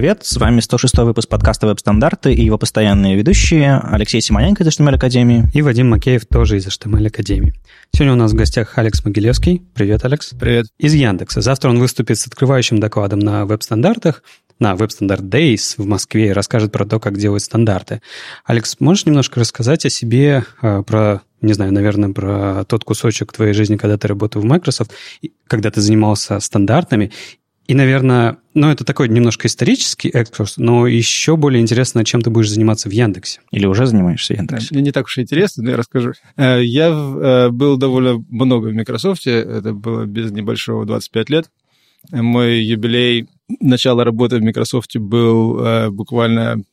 привет! С вами 106 выпуск подкаста «Веб-стандарты» и его постоянные ведущие Алексей Симоненко из HTML Академии. И Вадим Макеев тоже из HTML Академии. Сегодня у нас в гостях Алекс Могилевский. Привет, Алекс. Привет. Из Яндекса. Завтра он выступит с открывающим докладом на веб-стандартах на Web Standard Days в Москве и расскажет про то, как делают стандарты. Алекс, можешь немножко рассказать о себе, э, про, не знаю, наверное, про тот кусочек твоей жизни, когда ты работал в Microsoft, когда ты занимался стандартами, и, наверное, ну, это такой немножко исторический экскурс, но еще более интересно, чем ты будешь заниматься в Яндексе. Или уже занимаешься в Яндексе? Мне не так уж и интересно, но я расскажу. Э, я э, был довольно много в Microsoft, это было без небольшого 25 лет. Мой юбилей начала работы в Microsoft был э, буквально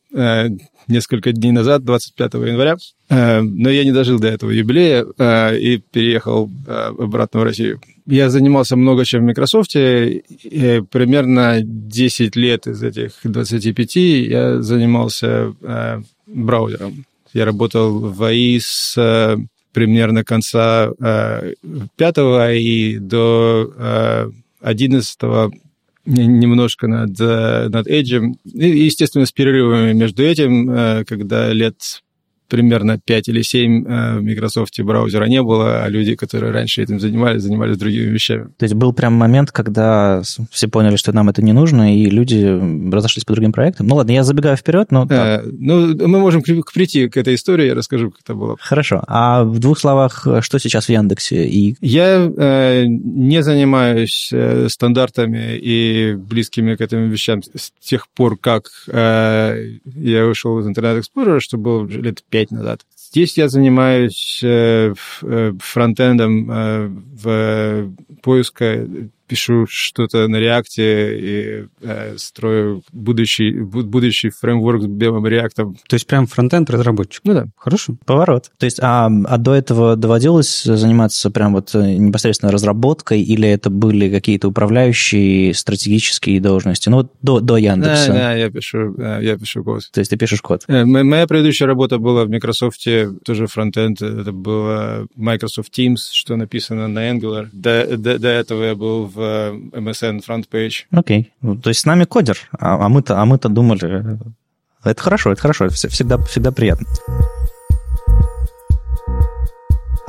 несколько дней назад, 25 января. Но я не дожил до этого юбилея и переехал обратно в Россию. Я занимался много чем в Microsoft. Примерно 10 лет из этих 25 я занимался э, браузером. Я работал в АИ с э, примерно конца э, пятого и до э, 11 немножко над, над Edge. И, естественно, с перерывами между этим, э, когда лет примерно 5 или 7 э, в Microsoft браузера не было, а люди, которые раньше этим занимались, занимались другими вещами. То есть был прям момент, когда все поняли, что нам это не нужно, и люди разошлись по другим проектам? Ну ладно, я забегаю вперед, но... Э, ну, мы можем прийти к этой истории, я расскажу, как это было. Хорошо. А в двух словах, что сейчас в Яндексе? И... Я э, не занимаюсь э, стандартами и близкими к этим вещам с тех пор, как э, я вышел из Internet Explorer, что было лет 5 пять назад. Здесь я занимаюсь э, э, фронтендом э, в поиске пишу что-то на реакте и э, строю будущий, будущий фреймворк с белым реактом. То есть прям фронтенд разработчик? Ну да. Хорошо. Поворот. То есть, а, а до этого доводилось заниматься прям вот э, непосредственно разработкой или это были какие-то управляющие стратегические должности? Ну вот до, до Яндекса. Да, да, я пишу, я пишу код. То есть ты пишешь код? Э, моя предыдущая работа была в Microsoft, тоже фронтенд, это было Microsoft Teams, что написано на Angular. До, до, до этого я был в MSN Front Page. Окей. Okay. То есть с нами кодер, а, а мы-то а мы-то думали... Это хорошо, это хорошо, всегда, всегда приятно.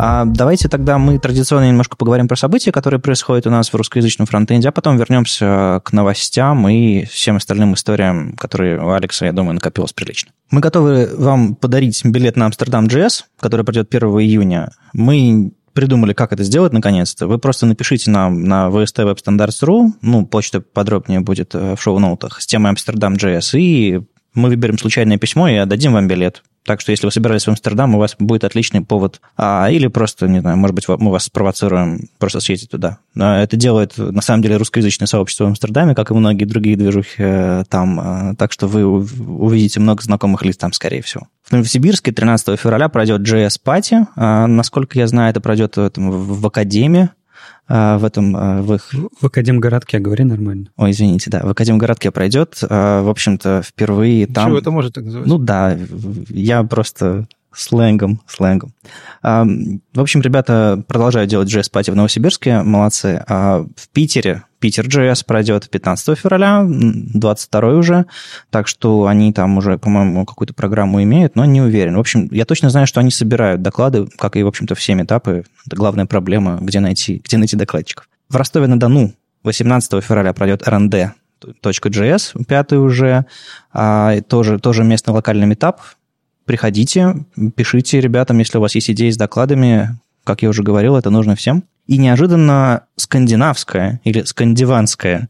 А давайте тогда мы традиционно немножко поговорим про события, которые происходят у нас в русскоязычном фронтенде, а потом вернемся к новостям и всем остальным историям, которые у Алекса, я думаю, накопилось прилично. Мы готовы вам подарить билет на Амстердам GS, который пройдет 1 июня. Мы придумали, как это сделать наконец-то, вы просто напишите нам на VST Web Standards.ru, ну, почта подробнее будет э, в шоу-ноутах, с темой Amsterdam.js, и мы выберем случайное письмо и отдадим вам билет. Так что если вы собирались в Амстердам, у вас будет отличный повод. А, или просто, не знаю, может быть, мы вас спровоцируем просто съездить туда. Это делает, на самом деле, русскоязычное сообщество в Амстердаме, как и многие другие движухи э, там. А, так что вы увидите много знакомых лиц там, скорее всего. В Новосибирске 13 февраля пройдет JS Party. А, насколько я знаю, это пройдет в, этом, в Академии в этом, в их... В Академгородке, говори нормально. Ой, извините, да, в Академгородке пройдет. В общем-то, впервые там... Чего это может так называться? Ну да, я просто сленгом, сленгом. В общем, ребята продолжают делать JS Party в Новосибирске, молодцы. А в Питере, Питер JS пройдет 15 февраля, 22 уже, так что они там уже, по-моему, какую-то программу имеют, но не уверен. В общем, я точно знаю, что они собирают доклады, как и, в общем-то, все метапы. Это главная проблема, где найти, где найти докладчиков. В Ростове-на-Дону 18 февраля пройдет RND .js, пятый уже, а, тоже, тоже местный локальный метап, приходите, пишите ребятам, если у вас есть идеи с докладами. Как я уже говорил, это нужно всем. И неожиданно скандинавская или скандиванская,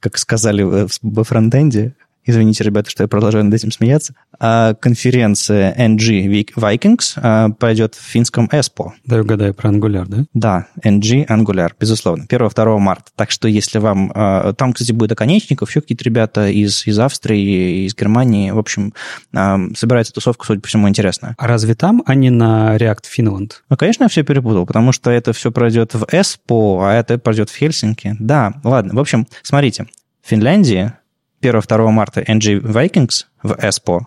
как сказали во фронтенде, Извините, ребята, что я продолжаю над этим смеяться. А конференция NG Vikings а, пойдет в финском ESPO. Да, угадаю, про Angular, да? Да, NG Angular, безусловно. 1-2 марта. Так что если вам... А, там, кстати, будет оконечников, еще какие-то ребята из, из Австрии, из Германии. В общем, собирается тусовка, судя по всему, интересная. А разве там, а не на React Finland? Ну, конечно, я все перепутал, потому что это все пройдет в ESPO, а это пройдет в Хельсинки. Да, ладно. В общем, смотрите. В Финляндии 1-2 марта NG Vikings в ESPO,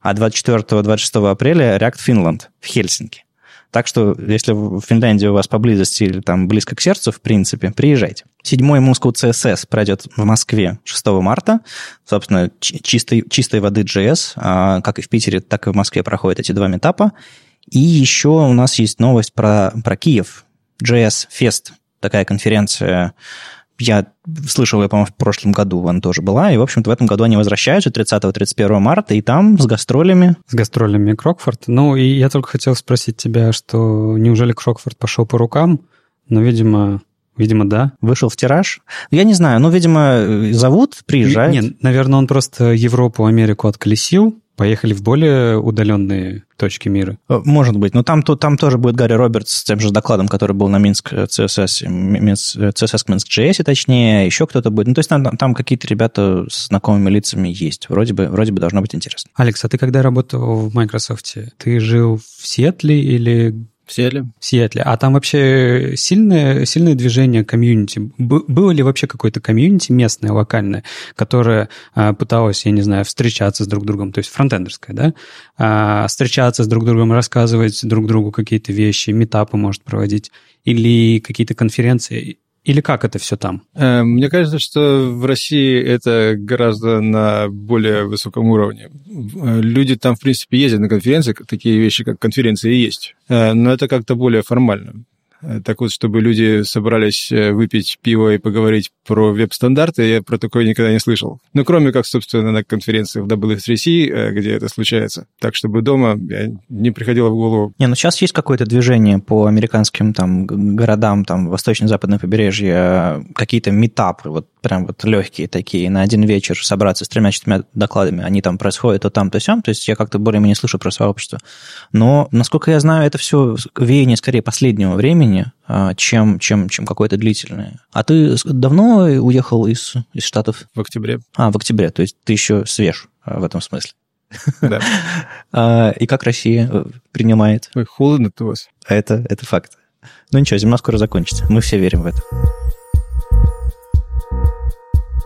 а 24-26 апреля React Finland в Хельсинки. Так что, если в Финляндии у вас поблизости или там близко к сердцу, в принципе, приезжайте. Седьмой Moscow CSS пройдет в Москве 6 марта. Собственно, чистой, чистой воды JS, а, как и в Питере, так и в Москве проходят эти два метапа. И еще у нас есть новость про, про Киев. JS Fest, такая конференция я слышал ее, по-моему, в прошлом году она тоже была, и, в общем-то, в этом году они возвращаются 30-31 марта, и там с гастролями. С гастролями Крокфорд. Ну, и я только хотел спросить тебя, что неужели Крокфорд пошел по рукам? Но, видимо, Видимо, да. Вышел в тираж. Я не знаю, ну, видимо, зовут, приезжает. Нет, наверное, он просто Европу, Америку отколесил, поехали в более удаленные точки мира. Э, может быть, но там, то, там тоже будет Гарри Робертс с тем же докладом, который был на Минск CSS, CSS к Минск JS, точнее, еще кто-то будет. Ну, то есть там, там какие-то ребята с знакомыми лицами есть. Вроде бы, вроде бы должно быть интересно. Алекс, а ты когда работал в Microsoft, ты жил в Сиэтле или в Сиэтле. В Сиэтле. А там вообще сильное, сильное движение комьюнити? Было ли вообще какое-то комьюнити местное, локальное, которое а, пыталось, я не знаю, встречаться с друг другом, то есть фронтендерское, да? А, встречаться с друг другом, рассказывать друг другу какие-то вещи, метапы может проводить, или какие-то конференции? Или как это все там? Э, мне кажется, что в России это гораздо на более высоком уровне. Э, люди там, в принципе, ездят на конференции, такие вещи, как конференции, есть. Э, но это как-то более формально. Э, так вот, чтобы люди собрались э, выпить пиво и поговорить про веб-стандарты, я про такое никогда не слышал. Ну, кроме как, собственно, на конференции в WSRC, э, где это случается. Так, чтобы дома не приходило в голову. Не, ну сейчас есть какое-то движение по американским там городам, там, восточно-западное побережье, какие-то метапы, вот прям вот легкие такие, на один вечер собраться с тремя-четырьмя докладами, они там происходят то там, то сям, то есть я как-то более-менее слышу про сообщество. Но, насколько я знаю, это все веяние скорее последнего времени, а, чем, чем, чем какое-то длительное. А ты давно уехал из, из Штатов? В октябре. А, в октябре, то есть ты еще свеж а, в этом смысле. Да. А, и как Россия э, принимает? Ой, холодно у вас. Это, это факт. Ну ничего, зима скоро закончится. Мы все верим в это.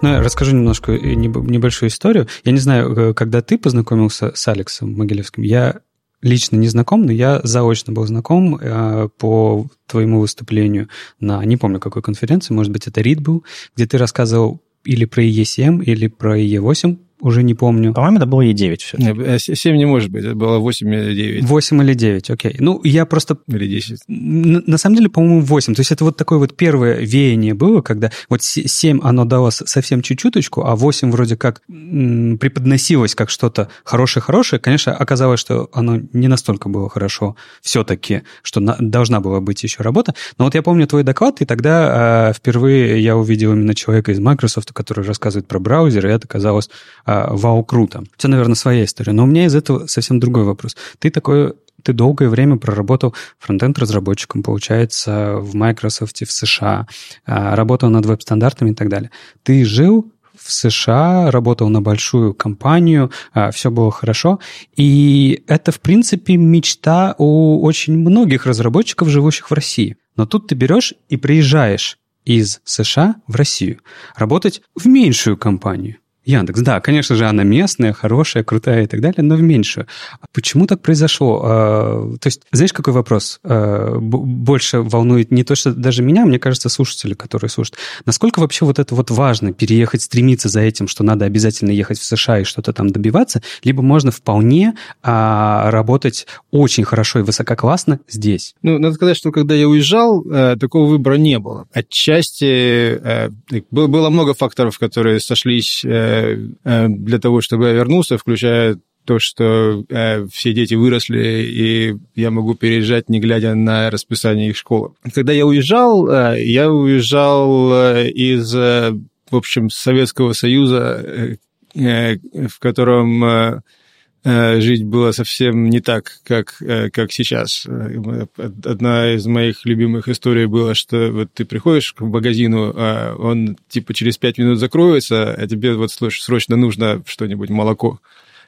Ну, расскажу немножко небольшую историю. Я не знаю, э, когда ты познакомился с Алексом Могилевским, я лично не знаком, но я заочно был знаком э, по твоему выступлению на, не помню какой конференции, может быть, это РИД был, где ты рассказывал или про E7, или про E8, уже не помню. По-моему, это было E9 все. Нет, 7 не может быть, это было 8 или 9. 8 или 9, окей. Ну, я просто... Или 10. На, на самом деле, по-моему, 8. То есть это вот такое вот первое веяние было, когда вот 7 оно дало совсем чуть-чуточку, а 8 вроде как м, преподносилось как что-то хорошее-хорошее. Конечно, оказалось, что оно не настолько было хорошо все-таки, что на, должна была быть еще работа. Но вот я помню твой доклад, и тогда э, впервые я увидел именно человека из Microsoft, который рассказывает про браузер, и это казалось а, вау, круто. У тебя, наверное, своя история. Но у меня из этого совсем другой вопрос. Ты такой ты долгое время проработал фронтенд-разработчиком, получается, в Microsoft, в США, а, работал над веб-стандартами и так далее. Ты жил в США, работал на большую компанию, а, все было хорошо. И это, в принципе, мечта у очень многих разработчиков, живущих в России. Но тут ты берешь и приезжаешь из США в Россию работать в меньшую компанию. Яндекс, да, конечно же, она местная, хорошая, крутая и так далее, но в меньшую. А почему так произошло? А, то есть, знаешь, какой вопрос а, больше волнует не то, что даже меня, мне кажется, слушатели, которые слушают. Насколько вообще вот это вот важно, переехать, стремиться за этим, что надо обязательно ехать в США и что-то там добиваться, либо можно вполне работать очень хорошо и высококлассно здесь? Ну, надо сказать, что когда я уезжал, э, такого выбора не было. Отчасти э, было много факторов, которые сошлись э, для того, чтобы я вернулся, включая то, что э, все дети выросли, и я могу переезжать, не глядя на расписание их школы. Когда я уезжал, э, я уезжал э, из, э, в общем, Советского Союза, э, э в котором... Э, Э, жить было совсем не так, как, э, как сейчас. Э, одна из моих любимых историй была, что вот ты приходишь к магазину, а он типа через пять минут закроется, а тебе вот срочно нужно что-нибудь, молоко.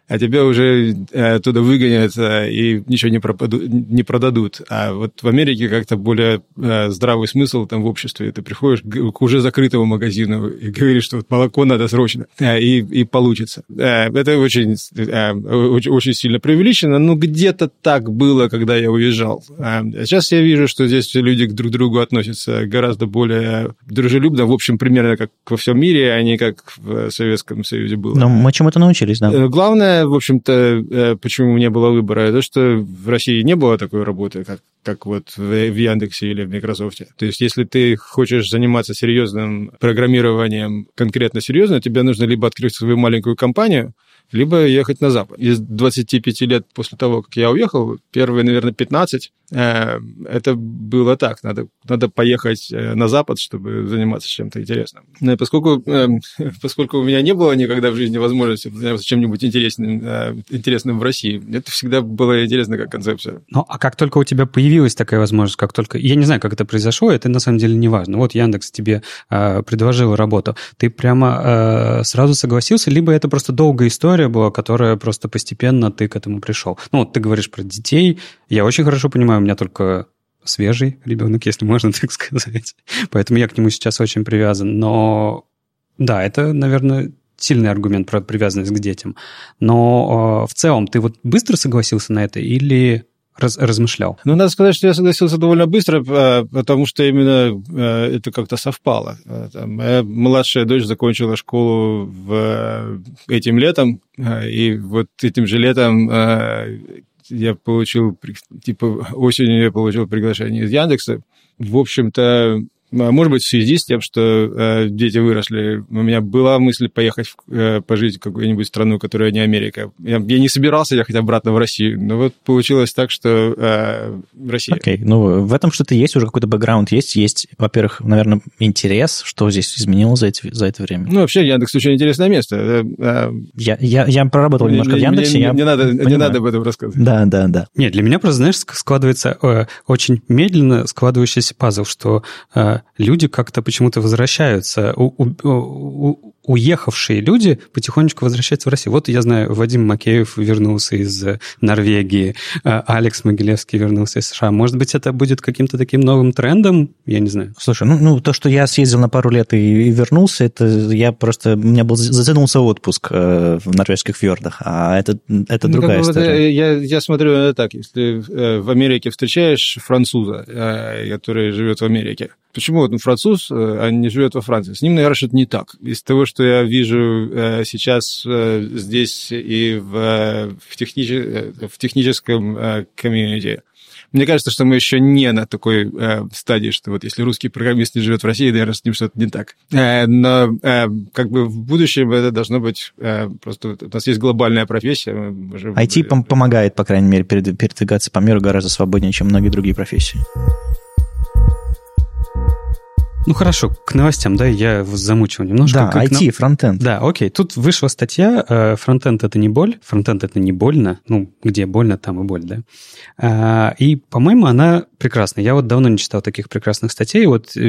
А тебя уже э, оттуда выгонят э, и ничего не, пропаду, не продадут. А вот в Америке как-то более э, здравый смысл там в обществе. Ты приходишь к уже закрытому магазину и говоришь, что вот молоко надо срочно, и, и получится. Это очень, очень, очень сильно преувеличено, но где-то так было, когда я уезжал. А сейчас я вижу, что здесь люди друг к другу относятся гораздо более дружелюбно, в общем, примерно как во всем мире, а не как в Советском Союзе было. Но мы чему-то научились, да. Главное, в общем-то, э, почему не было выбора, то, что в России не было такой работы, как, как вот в, Яндексе или в Microsoft. То есть, если ты хочешь заниматься серьезным программированием, конкретно серьезно, тебе нужно либо открыть свою маленькую компанию, либо ехать на Запад. Из 25 лет после того, как я уехал, первые, наверное, 15, э, это было так. Надо, надо поехать э, на Запад, чтобы заниматься чем-то интересным. Но поскольку, э, поскольку у меня не было никогда в жизни возможности заниматься чем-нибудь интересным, интересным в России, это всегда было интересно как концепция. Ну, а как только у тебя появилась такая возможность, как только... Я не знаю, как это произошло, это на самом деле не важно. Вот Яндекс тебе предложил работу. Ты прямо сразу согласился, либо это просто долгая история, была, которая просто постепенно ты к этому пришел. Ну, вот ты говоришь про детей. Я очень хорошо понимаю, меня только свежий ребенок, если можно так сказать. Поэтому я к нему сейчас очень привязан. Но да, это, наверное, сильный аргумент про привязанность к детям. Но э, в целом ты вот быстро согласился на это или раз, размышлял? Ну, надо сказать, что я согласился довольно быстро, а, потому что именно а, это как-то совпало. Моя младшая дочь закончила школу в, этим летом, и вот этим же летом я получил, типа, осенью я получил приглашение из Яндекса. В общем-то, может быть, в связи с тем, что э, дети выросли, у меня была мысль поехать э, пожить в какую-нибудь страну, которая не Америка. Я, я не собирался ехать обратно в Россию, но вот получилось так, что э, Россия. Окей, okay. ну в этом что-то есть, уже какой-то бэкграунд есть. Есть, во-первых, наверное, интерес, что здесь изменилось за, эти, за это время. Ну, вообще, Яндекс очень интересное место. Э, э, я, я, я проработал мне, немножко в Яндексе. Мне, я не, надо, не надо об этом рассказывать. Да, да, да. Нет, для меня просто, знаешь, складывается э, очень медленно складывающийся пазл, что э, люди как-то почему-то возвращаются, у, у, у, уехавшие люди потихонечку возвращаются в Россию. Вот я знаю, Вадим Макеев вернулся из э, Норвегии, э, Алекс Могилевский вернулся из США. Может быть, это будет каким-то таким новым трендом? Я не знаю. Слушай, ну, ну то, что я съездил на пару лет и, и вернулся, это я просто... У меня был затянулся отпуск э, в норвежских фьордах, а это, это ну, другая история. Я, я смотрю это так. Если э, в Америке встречаешь француза, э, который живет в Америке, почему вот он француз, э, а не живет во Франции? С ним, наверное, что-то не так. Из того, что я вижу э, сейчас э, здесь и в, в, технич... в техническом комьюнити, мне кажется, что мы еще не на такой э, стадии, что вот если русский программист не живет в России, наверное, с ним что-то не так. Э, но э, как бы в будущем это должно быть э, просто... У нас есть глобальная профессия. Уже... IT пом- помогает, по крайней мере, передвигаться по миру гораздо свободнее, чем многие другие профессии. Ну хорошо, к новостям, да, я вас замучил немножко. Да, IT, на... фронтенд. Да, окей. Тут вышла статья, э, фронтенд это не боль, фронтенд это не больно, ну, где больно, там и боль, да. А, и, по-моему, она прекрасная. Я вот давно не читал таких прекрасных статей. Вот э,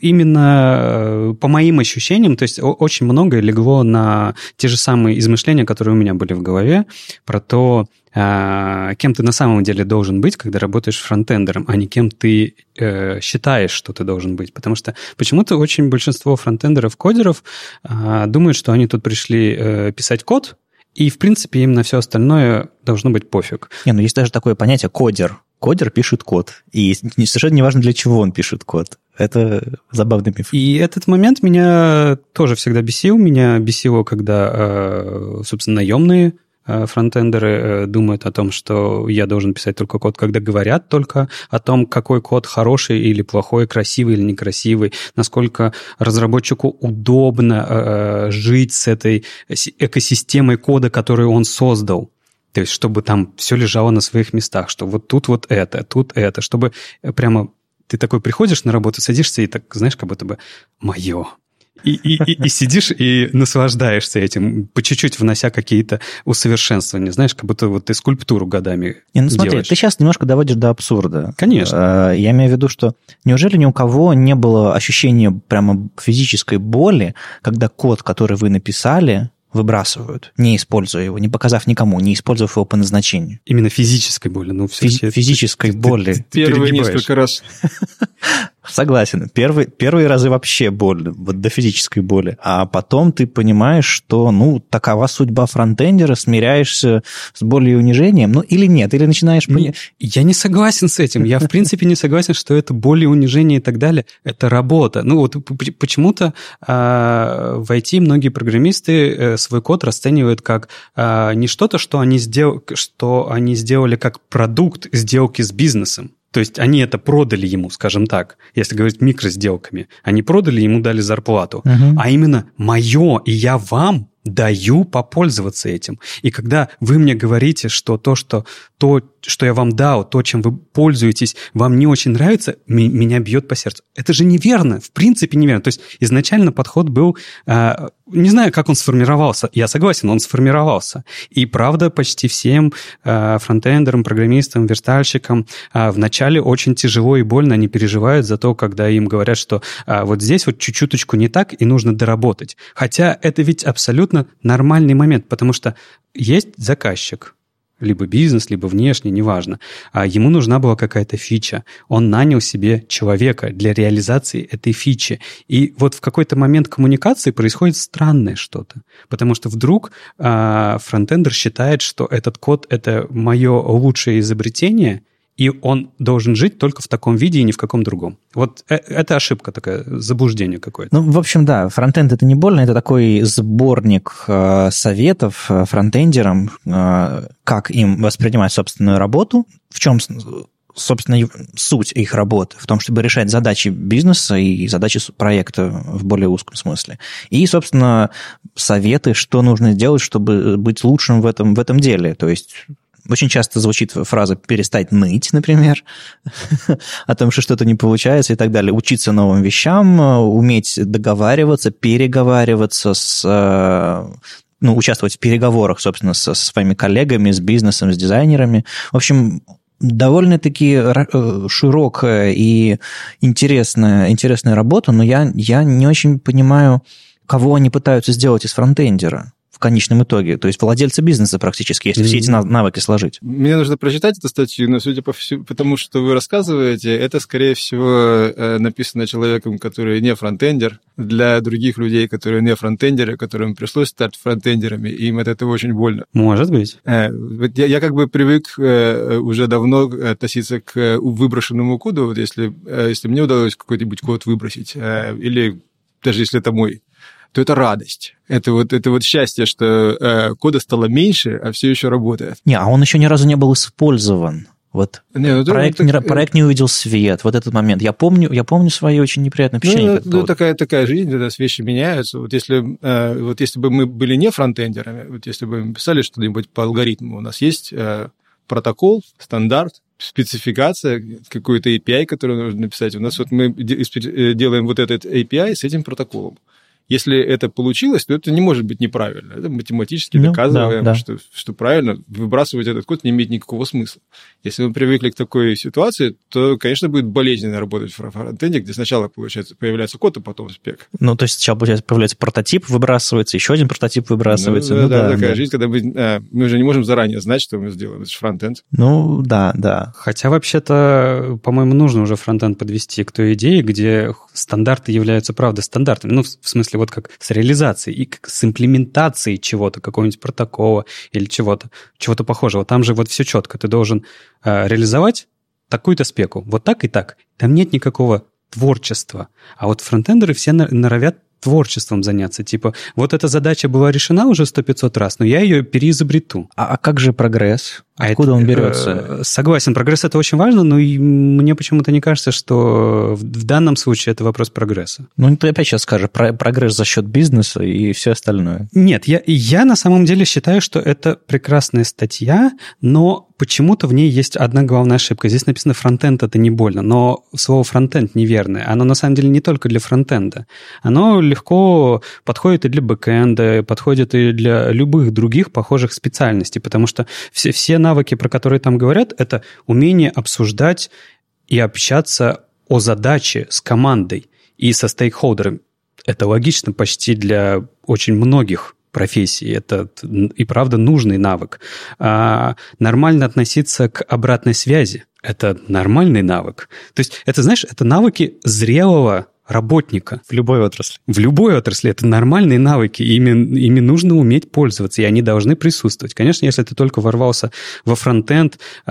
именно э, по моим ощущениям, то есть очень многое легло на те же самые измышления, которые у меня были в голове, про то, а, кем ты на самом деле должен быть, когда работаешь фронтендером, а не кем ты э, считаешь, что ты должен быть. Потому что почему-то очень большинство фронтендеров, кодеров э, думают, что они тут пришли писать код, и, в принципе, им на все остальное должно быть пофиг. Не, ну есть даже такое понятие кодер. Кодер пишет код. И совершенно неважно, для чего он пишет код. Это забавный миф. И этот момент меня тоже всегда бесил. Меня бесило, когда, э, собственно, наемные Э, фронтендеры э, думают о том, что я должен писать только код, когда говорят только о том, какой код хороший или плохой, красивый или некрасивый, насколько разработчику удобно жить с этой экосистемой кода, которую он создал. То есть, чтобы там все лежало на своих местах, что вот тут вот это, тут это, чтобы прямо ты такой приходишь на работу, садишься и так, знаешь, как будто бы мое, и, и, и, и сидишь и наслаждаешься этим, по чуть-чуть внося какие-то усовершенствования. Знаешь, как будто вот ты скульптуру годами Не, ну смотри, делаешь. ты сейчас немножко доводишь до абсурда. Конечно. А, я имею в виду, что неужели ни у кого не было ощущения прямо физической боли, когда код, который вы написали, выбрасывают, не используя его, не показав никому, не использовав его по назначению. Именно физической боли. Ну, все, Физи- физической ты, боли. Ты, ты Первые несколько раз. Согласен. Первый, первые разы вообще больно, вот до физической боли. А потом ты понимаешь, что, ну, такова судьба фронтендера, смиряешься с болью и унижением, ну, или нет, или начинаешь... Не, я не согласен с этим. Я, в принципе, не согласен, что это боль и унижение и так далее. Это работа. Ну, вот почему-то э, в IT многие программисты э, свой код расценивают как э, не что-то, что они, сдел... что они сделали как продукт сделки с бизнесом. То есть они это продали ему, скажем так, если говорить микросделками. Они продали ему, дали зарплату. Мгм. А именно мое, и я вам даю попользоваться этим. И когда вы мне говорите, что то, что, то, что я вам дал, то, чем вы пользуетесь, вам не очень нравится, меня бьет по сердцу. Это же неверно, в принципе неверно. То есть изначально подход был, э, не знаю, как он сформировался, я согласен, он сформировался. И правда, почти всем э, фронтендерам, программистам, верстальщикам э, вначале очень тяжело и больно они переживают за то, когда им говорят, что э, вот здесь вот чуть-чуточку не так и нужно доработать. Хотя это ведь абсолютно нормальный момент, потому что есть заказчик, либо бизнес, либо внешний, неважно. А ему нужна была какая-то фича. Он нанял себе человека для реализации этой фичи. И вот в какой-то момент коммуникации происходит странное что-то. Потому что вдруг а, фронтендер считает, что этот код — это мое лучшее изобретение, и он должен жить только в таком виде и ни в каком другом. Вот э- это ошибка такая, заблуждение какое-то. Ну, в общем, да, фронтенд это не больно, это такой сборник э, советов э, фронтендерам, э, как им воспринимать собственную работу, в чем, собственно, суть их работы, в том, чтобы решать задачи бизнеса и задачи проекта в более узком смысле. И, собственно, советы, что нужно делать, чтобы быть лучшим в этом, в этом деле. То есть очень часто звучит фраза «перестать ныть», например, о том, что что-то не получается и так далее. Учиться новым вещам, уметь договариваться, переговариваться с э, ну, участвовать в переговорах, собственно, со, со своими коллегами, с бизнесом, с дизайнерами. В общем, довольно-таки э, широкая и интересная, интересная работа, но я, я не очень понимаю, кого они пытаются сделать из фронтендера в конечном итоге. То есть владельца бизнеса практически, если все эти нав- навыки сложить. Мне нужно прочитать эту статью, но судя по всему, потому что вы рассказываете, это, скорее всего, э, написано человеком, который не фронтендер, для других людей, которые не фронтендеры, которым пришлось стать фронтендерами, и им от этого очень больно. Может быть. Э, Я, я как бы привык э, уже давно относиться к выброшенному коду, вот если, если мне удалось какой-нибудь код выбросить, или даже если это мой, то это радость. Это вот, это вот счастье, что э, кода стало меньше, а все еще работает. Не, а он еще ни разу не был использован. Вот Не, ну, проект, ну, не, так, э, проект не увидел свет. Вот этот момент. Я помню, я помню свои очень неприятные Ну, впечатления. ну, ну, поводу. такая, такая жизнь, нас вещи меняются. Вот если, э, вот если бы мы были не фронтендерами, вот если бы мы писали что-нибудь по алгоритму, у нас есть э, протокол, стандарт, спецификация, какой-то API, который нужно написать. У нас вот мы э, делаем вот этот API с этим протоколом. Если это получилось, то это не может быть неправильно. Это математически Ну, доказываем, да, да. Что, что правильно. Выбрасывать этот код не имеет никакого смысла. Если мы привыкли к такой ситуации, то, конечно, будет болезненно работать в фронтенде, где сначала получается, появляется код, а потом спек. Ну, то есть сначала получается, появляется прототип, выбрасывается, еще один прототип выбрасывается. Ну, Ну, да, да, такая да. жизнь, когда мы, а, мы уже не можем заранее знать, что мы сделаем. Это же фронтенд. Ну, да, да. Хотя вообще-то, по-моему, нужно уже фронтенд подвести к той идее, где стандарты являются, правда, стандартами. Ну, в в смысле, вот как с реализацией и как с имплементацией чего-то, какого-нибудь протокола или чего-то, чего-то похожего. Там же вот все четко. Ты должен э, реализовать такую-то спеку. Вот так и так. Там нет никакого творчества. А вот фронтендеры все норовят творчеством заняться. Типа, вот эта задача была решена уже сто 500 раз, но я ее переизобрету. А, а как же прогресс? А Откуда это, он э, берется? Согласен, прогресс это очень важно, но и мне почему-то не кажется, что в данном случае это вопрос прогресса. Ну, ты опять сейчас скажешь, про- прогресс за счет бизнеса и все остальное. Нет, я, я на самом деле считаю, что это прекрасная статья, но почему-то в ней есть одна главная ошибка. Здесь написано фронтенд это не больно, но слово фронтенд неверное. Оно на самом деле не только для фронтенда. Оно легко подходит и для бэкэнда, подходит и для любых других похожих специальностей, потому что все, все навыки, про которые там говорят, это умение обсуждать и общаться о задаче с командой и со стейкхолдером. Это логично почти для очень многих профессии. Это и правда нужный навык. А нормально относиться к обратной связи. Это нормальный навык. То есть это, знаешь, это навыки зрелого работника. В любой отрасли. В любой отрасли. Это нормальные навыки, ими, ими нужно уметь пользоваться, и они должны присутствовать. Конечно, если ты только ворвался во фронтенд, э,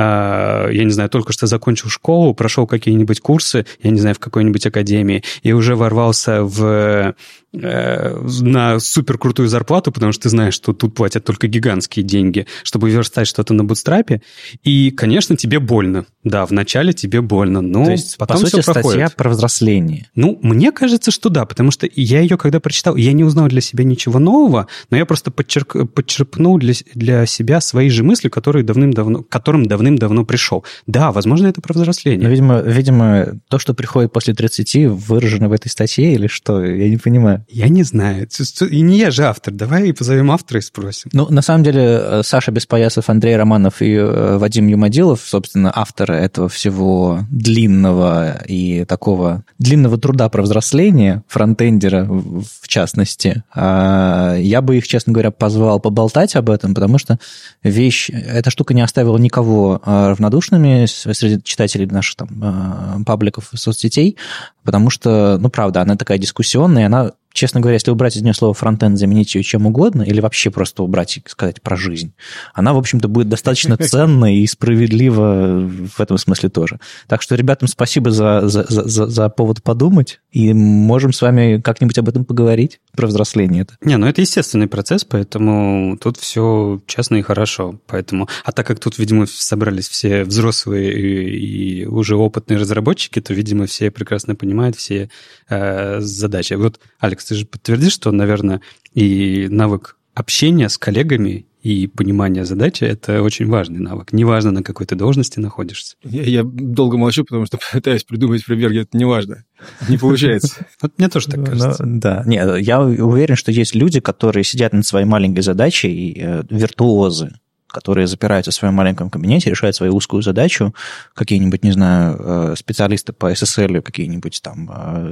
я не знаю, только что закончил школу, прошел какие-нибудь курсы, я не знаю, в какой-нибудь академии, и уже ворвался в на супер крутую зарплату, потому что ты знаешь, что тут платят только гигантские деньги, чтобы верстать что-то на бутстрапе. И, конечно, тебе больно. Да, вначале тебе больно, но То есть, потом по сути, все проходит. статья про взросление. Ну, мне кажется, что да, потому что я ее, когда прочитал, я не узнал для себя ничего нового, но я просто подчерк, подчерпнул для, для себя свои же мысли, которые давным-давно, к которым давным-давно пришел. Да, возможно, это про взросление. Но, видимо, видимо, то, что приходит после 30, выражено в этой статье или что? Я не понимаю. Я не знаю. И не я же автор. Давай позовем автора и спросим. Ну, на самом деле, э, Саша Беспоясов, Андрей Романов и э, Вадим Юмадилов, собственно, авторы этого всего длинного и такого длинного труда про взросление, фронтендера в частности. А, я бы их, честно говоря, позвал поболтать об этом, потому что вещь, эта штука не оставила никого э, равнодушными среди читателей наших там пабликов соцсетей, потому что, ну, правда, она такая дискуссионная, она честно говоря, если убрать из нее слово фронтенд, заменить ее чем угодно, или вообще просто убрать и сказать про жизнь, она, в общем-то, будет достаточно ценна и справедлива в этом смысле тоже. Так что ребятам спасибо за, за, за, за повод подумать, и можем с вами как-нибудь об этом поговорить, про взросление это. Не, ну это естественный процесс, поэтому тут все честно и хорошо. Поэтому... А так как тут, видимо, собрались все взрослые и, и уже опытные разработчики, то, видимо, все прекрасно понимают все э, задачи. Вот, Алекс, ты же подтвердишь, что, наверное, и навык общения с коллегами и понимание задачи – это очень важный навык. Неважно, на какой ты должности находишься. Я, я долго молчу, потому что пытаюсь придумать пример, где это неважно. Не получается. Вот мне тоже так кажется. Да, нет, я уверен, что есть люди, которые сидят над своей маленькой задачей, э, виртуозы, которые запираются в своем маленьком кабинете, решают свою узкую задачу, какие-нибудь, не знаю, э, специалисты по SSL, какие-нибудь там... Э,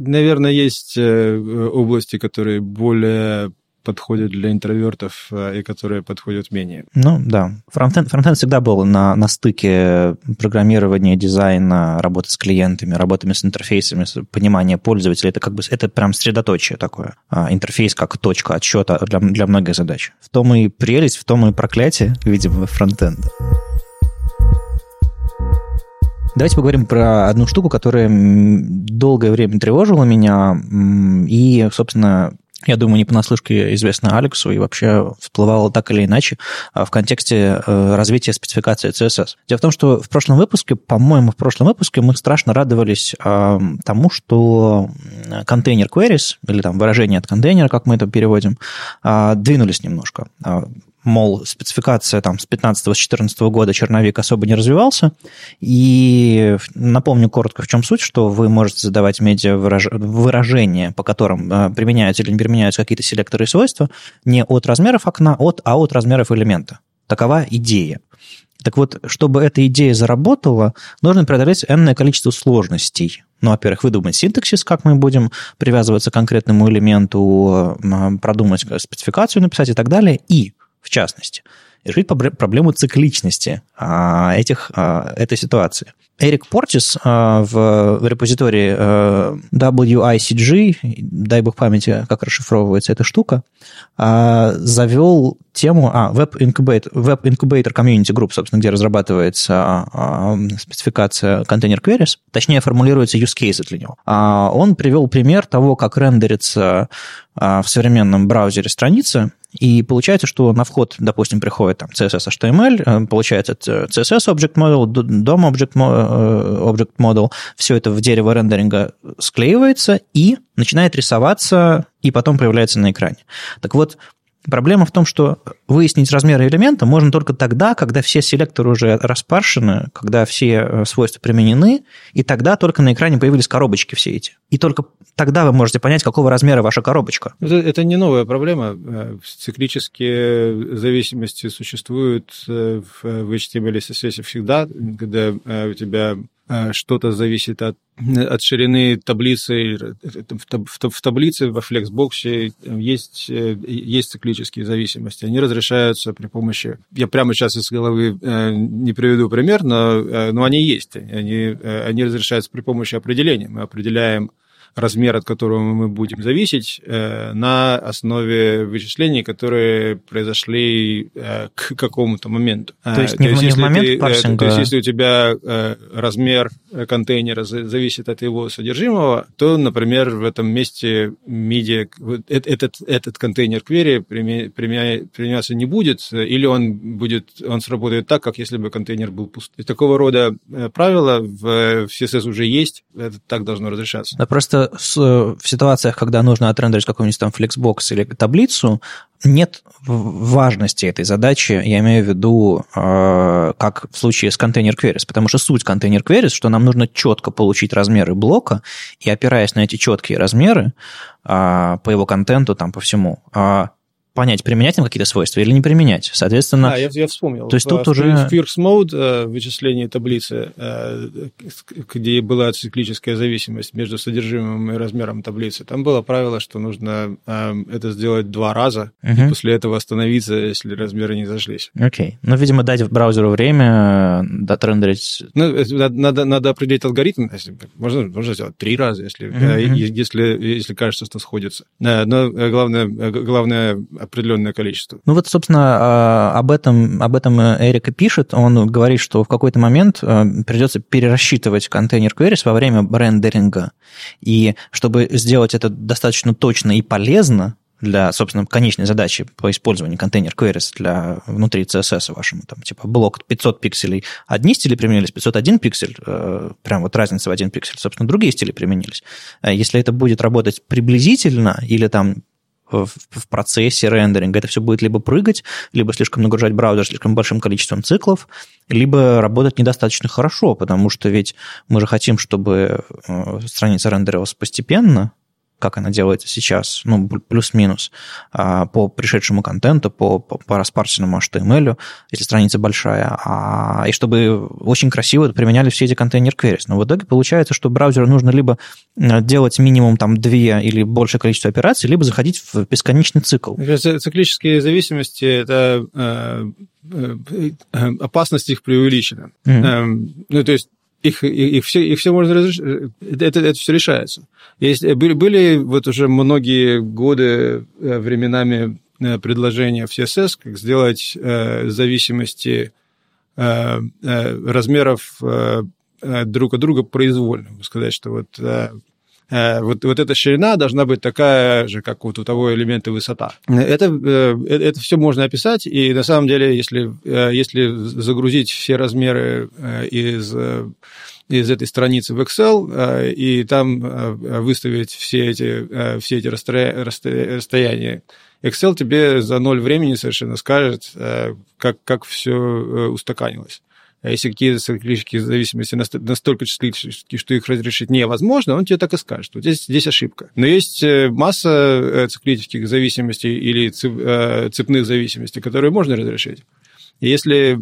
наверное, есть э, области, которые более подходят для интровертов и которые подходят менее. Ну, да. Фронтенд, фронтенд всегда был на, на стыке программирования, дизайна, работы с клиентами, работами с интерфейсами, понимания пользователя. Это как бы это прям средоточие такое. А, интерфейс как точка отсчета для, для многих задач. В том и прелесть, в том и проклятие, видимо, фронтенда. Давайте поговорим про одну штуку, которая долгое время тревожила меня, и, собственно, я думаю, не понаслышке известно Алексу и вообще всплывало так или иначе а, в контексте э, развития спецификации CSS. Дело в том, что в прошлом выпуске, по-моему, в прошлом выпуске мы страшно радовались а, тому, что контейнер queries, или там выражение от контейнера, как мы это переводим, а, двинулись немножко мол, спецификация там с 15-14 года черновик особо не развивался. И напомню коротко, в чем суть, что вы можете задавать медиа выражения, по которым э, применяются или не применяются какие-то селекторы и свойства, не от размеров окна, от, а от размеров элемента. Такова идея. Так вот, чтобы эта идея заработала, нужно преодолеть энное количество сложностей. Ну, во-первых, выдумать синтаксис, как мы будем привязываться к конкретному элементу, э, продумать спецификацию, написать и так далее. И в частности, решить проблему цикличности а, этих, а, этой ситуации. Эрик Портис а, в репозитории WICG, дай бог памяти, как расшифровывается эта штука, завел тему, а, Web Incubator, Web Incubator Community Group, собственно, где разрабатывается спецификация контейнер queries, точнее, формулируется use case для него. Он привел пример того, как рендерится в современном браузере страница, и получается, что на вход, допустим, приходит там CSS HTML, э, получается CSS Object Model, DOM Object, э, Object Model, все это в дерево рендеринга склеивается и начинает рисоваться, и потом появляется на экране. Так вот, Проблема в том, что выяснить размеры элемента можно только тогда, когда все селекторы уже распаршены, когда все э, свойства применены, и тогда только на экране появились коробочки все эти. И только тогда вы можете понять, какого размера ваша коробочка. Это, это не новая проблема. Э, циклические зависимости существуют э, в HTML CSS всегда, когда у тебя что-то зависит от, от ширины таблицы. В таблице во Flexbox есть, есть циклические зависимости. Они разрешаются при помощи... Я прямо сейчас из головы не приведу пример, но, но они есть. Они, они разрешаются при помощи определения. Мы определяем размер, от которого мы будем зависеть, э, на основе вычислений, которые произошли э, к какому-то моменту. То есть, не, то есть, не в момент ты, парсинга... То есть, если у тебя размер контейнера зависит от его содержимого, то, например, в этом месте MIDI этот, этот контейнер query применяться не будет, или он, будет, он сработает так, как если бы контейнер был пуст. И такого рода правила в CSS уже есть, это так должно разрешаться. Да, просто с, в ситуациях, когда нужно отрендерить какой-нибудь там Flexbox или таблицу, нет важности этой задачи, я имею в виду, э, как в случае с контейнер queries, потому что суть контейнер queries, что нам нужно четко получить размеры блока, и опираясь на эти четкие размеры э, по его контенту, там, по всему, э, понять, применять им какие-то свойства или не применять. Соответственно... А, я, я вспомнил. То есть тут в, уже... В First Mode э, вычисление таблицы, э, где была циклическая зависимость между содержимым и размером таблицы, там было правило, что нужно э, это сделать два раза, uh-huh. и после этого остановиться, если размеры не зашлись. Окей. Okay. Ну, видимо, дать браузеру время, дотрендерить... Ну, надо, надо определить алгоритм. Можно, можно сделать три раза, если, uh-huh. если, если кажется, что сходится. Но главное, главное определенное количество. Ну вот, собственно, а, об этом, об этом Эрик и пишет. Он говорит, что в какой-то момент а, придется перерасчитывать контейнер queries во время рендеринга. И чтобы сделать это достаточно точно и полезно, для, собственно, конечной задачи по использованию контейнер queries для внутри CSS вашему, там, типа, блок 500 пикселей, одни стили применились, 501 пиксель, э, прям вот разница в один пиксель, собственно, другие стили применились. Э, если это будет работать приблизительно или там в, процессе рендеринга. Это все будет либо прыгать, либо слишком нагружать браузер слишком большим количеством циклов, либо работать недостаточно хорошо, потому что ведь мы же хотим, чтобы э, страница рендерилась постепенно, как она делается сейчас, ну, плюс-минус, а, по пришедшему контенту, по, по, по распарсенному HTML, если страница большая, а, и чтобы очень красиво применяли все эти контейнер queries. Но в итоге получается, что браузеру нужно либо э, делать минимум там две или большее количество операций, либо заходить в бесконечный цикл. Циклические зависимости – это э, э, опасность их преувеличена. Mm-hmm. Ну, то есть их, их, их, все, их все можно разрешить, это, это, это все решается. Есть, были, были вот уже многие годы э, временами э, предложения в CSS, как сделать э, зависимости э, э, размеров э, друг от друга произвольно. Сказать, что вот Э, вот, вот эта ширина должна быть такая же, как вот у того элемента высота. Это, э, это все можно описать, и на самом деле, если, э, если загрузить все размеры из из этой страницы в Excel и там выставить все эти, все эти расстояния. Excel тебе за ноль времени совершенно скажет, как, как все устаканилось. А если какие-то циклические зависимости настолько чувствительные, что их разрешить невозможно, он тебе так и скажет. Вот здесь, здесь ошибка. Но есть э, масса э, циклических зависимостей или э, цепных зависимостей, которые можно разрешить. Если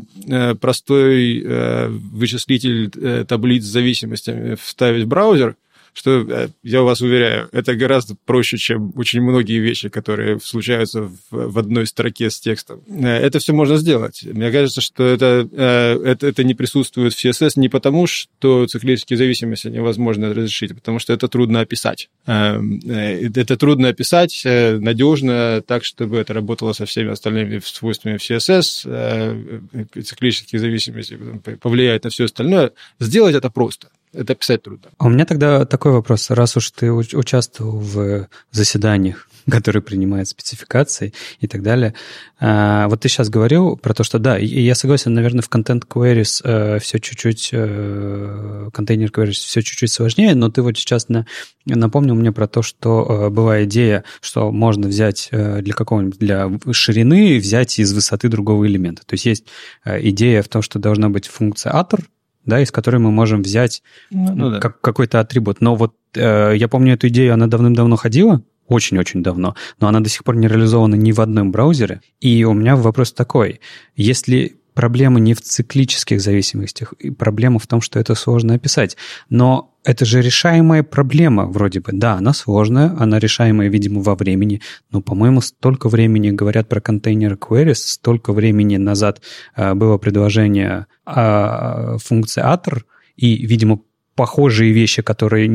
простой вычислитель таблиц с зависимостями вставить в браузер, что, э, я вас уверяю, это гораздо проще, чем очень многие вещи, которые случаются в, в одной строке с текстом. Э, это все можно сделать. Мне кажется, что это, э, это, это не присутствует в CSS не потому, что циклические зависимости невозможно разрешить, а потому что это трудно описать. Это трудно описать надежно, так, чтобы это работало со всеми остальными свойствами в CSS, циклические зависимости повлияют на все остальное. Сделать это просто это писать трудно. А у меня тогда такой вопрос. Раз уж ты участвовал в заседаниях, которые принимают спецификации и так далее, а, вот ты сейчас говорил про то, что да, и я согласен, наверное, в Content Queries э, все чуть-чуть, э, контейнер Queries все чуть-чуть сложнее, но ты вот сейчас на, напомнил мне про то, что э, была идея, что можно взять для какого-нибудь, для ширины, взять из высоты другого элемента. То есть есть идея в том, что должна быть функция author, да, из которой мы можем взять ну, ну, да. как, какой-то атрибут. Но вот э, я помню эту идею, она давным-давно ходила, очень-очень давно, но она до сих пор не реализована ни в одном браузере. И у меня вопрос такой, если проблема не в циклических зависимостях, и проблема в том, что это сложно описать. Но это же решаемая проблема вроде бы. Да, она сложная, она решаемая, видимо, во времени, но, по-моему, столько времени говорят про контейнер queries, столько времени назад э, было предложение э, функции atr, и, видимо, похожие вещи, которые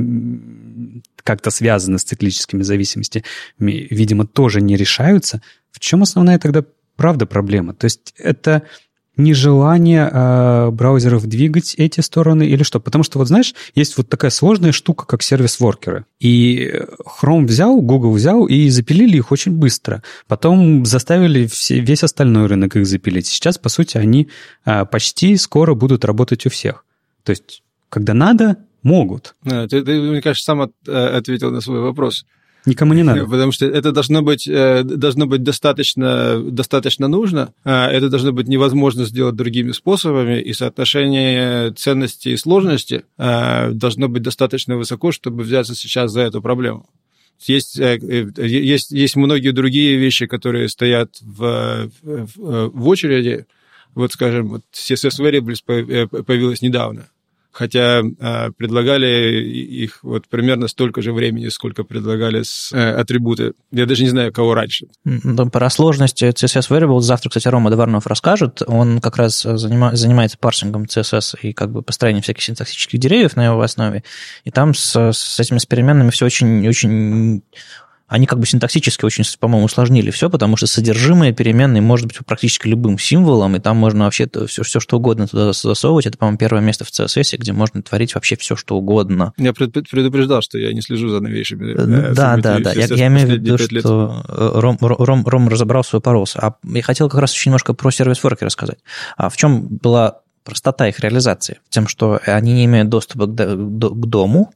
как-то связаны с циклическими зависимостями, видимо, тоже не решаются. В чем основная тогда правда проблема? То есть это нежелание э, браузеров двигать эти стороны или что? Потому что, вот знаешь, есть вот такая сложная штука, как сервис-воркеры. И Chrome взял, Google взял и запилили их очень быстро. Потом заставили все, весь остальной рынок их запилить. Сейчас, по сути, они э, почти скоро будут работать у всех. То есть, когда надо, могут. Ты, ты, мне кажется, сам от, э, ответил на свой вопрос. Никому не надо. Потому что это должно быть, э, должно быть достаточно, достаточно нужно, а это должно быть невозможно сделать другими способами, и соотношение ценности и сложности э, должно быть достаточно высоко, чтобы взяться сейчас за эту проблему. Есть, э, есть, есть многие другие вещи, которые стоят в, в, в очереди. Вот, скажем, вот CSS Variables появилась недавно хотя э, предлагали их вот примерно столько же времени, сколько предлагали с, э, атрибуты. Я даже не знаю, кого раньше. Про сложность CSS Variable завтра, кстати, Рома Доварнов расскажет. Он как раз занима, занимается парсингом CSS и как бы построением всяких синтаксических деревьев на его основе. И там с, с этими переменными все очень, очень они как бы синтаксически очень, по-моему, усложнили все, потому что содержимое переменной может быть практически любым символом, и там можно вообще все, все что угодно туда засовывать. Это, по-моему, первое место в CSS, где можно творить вообще все, что угодно. Я предупреждал, что я не слежу за новейшими. Э, да, да, да. Я, я имею в виду, что Ром, Ром, Ром разобрался и поролся. А я хотел как раз еще немножко про сервис-ворки рассказать. А в чем была простота их реализации? Тем, что они не имеют доступа к, дому,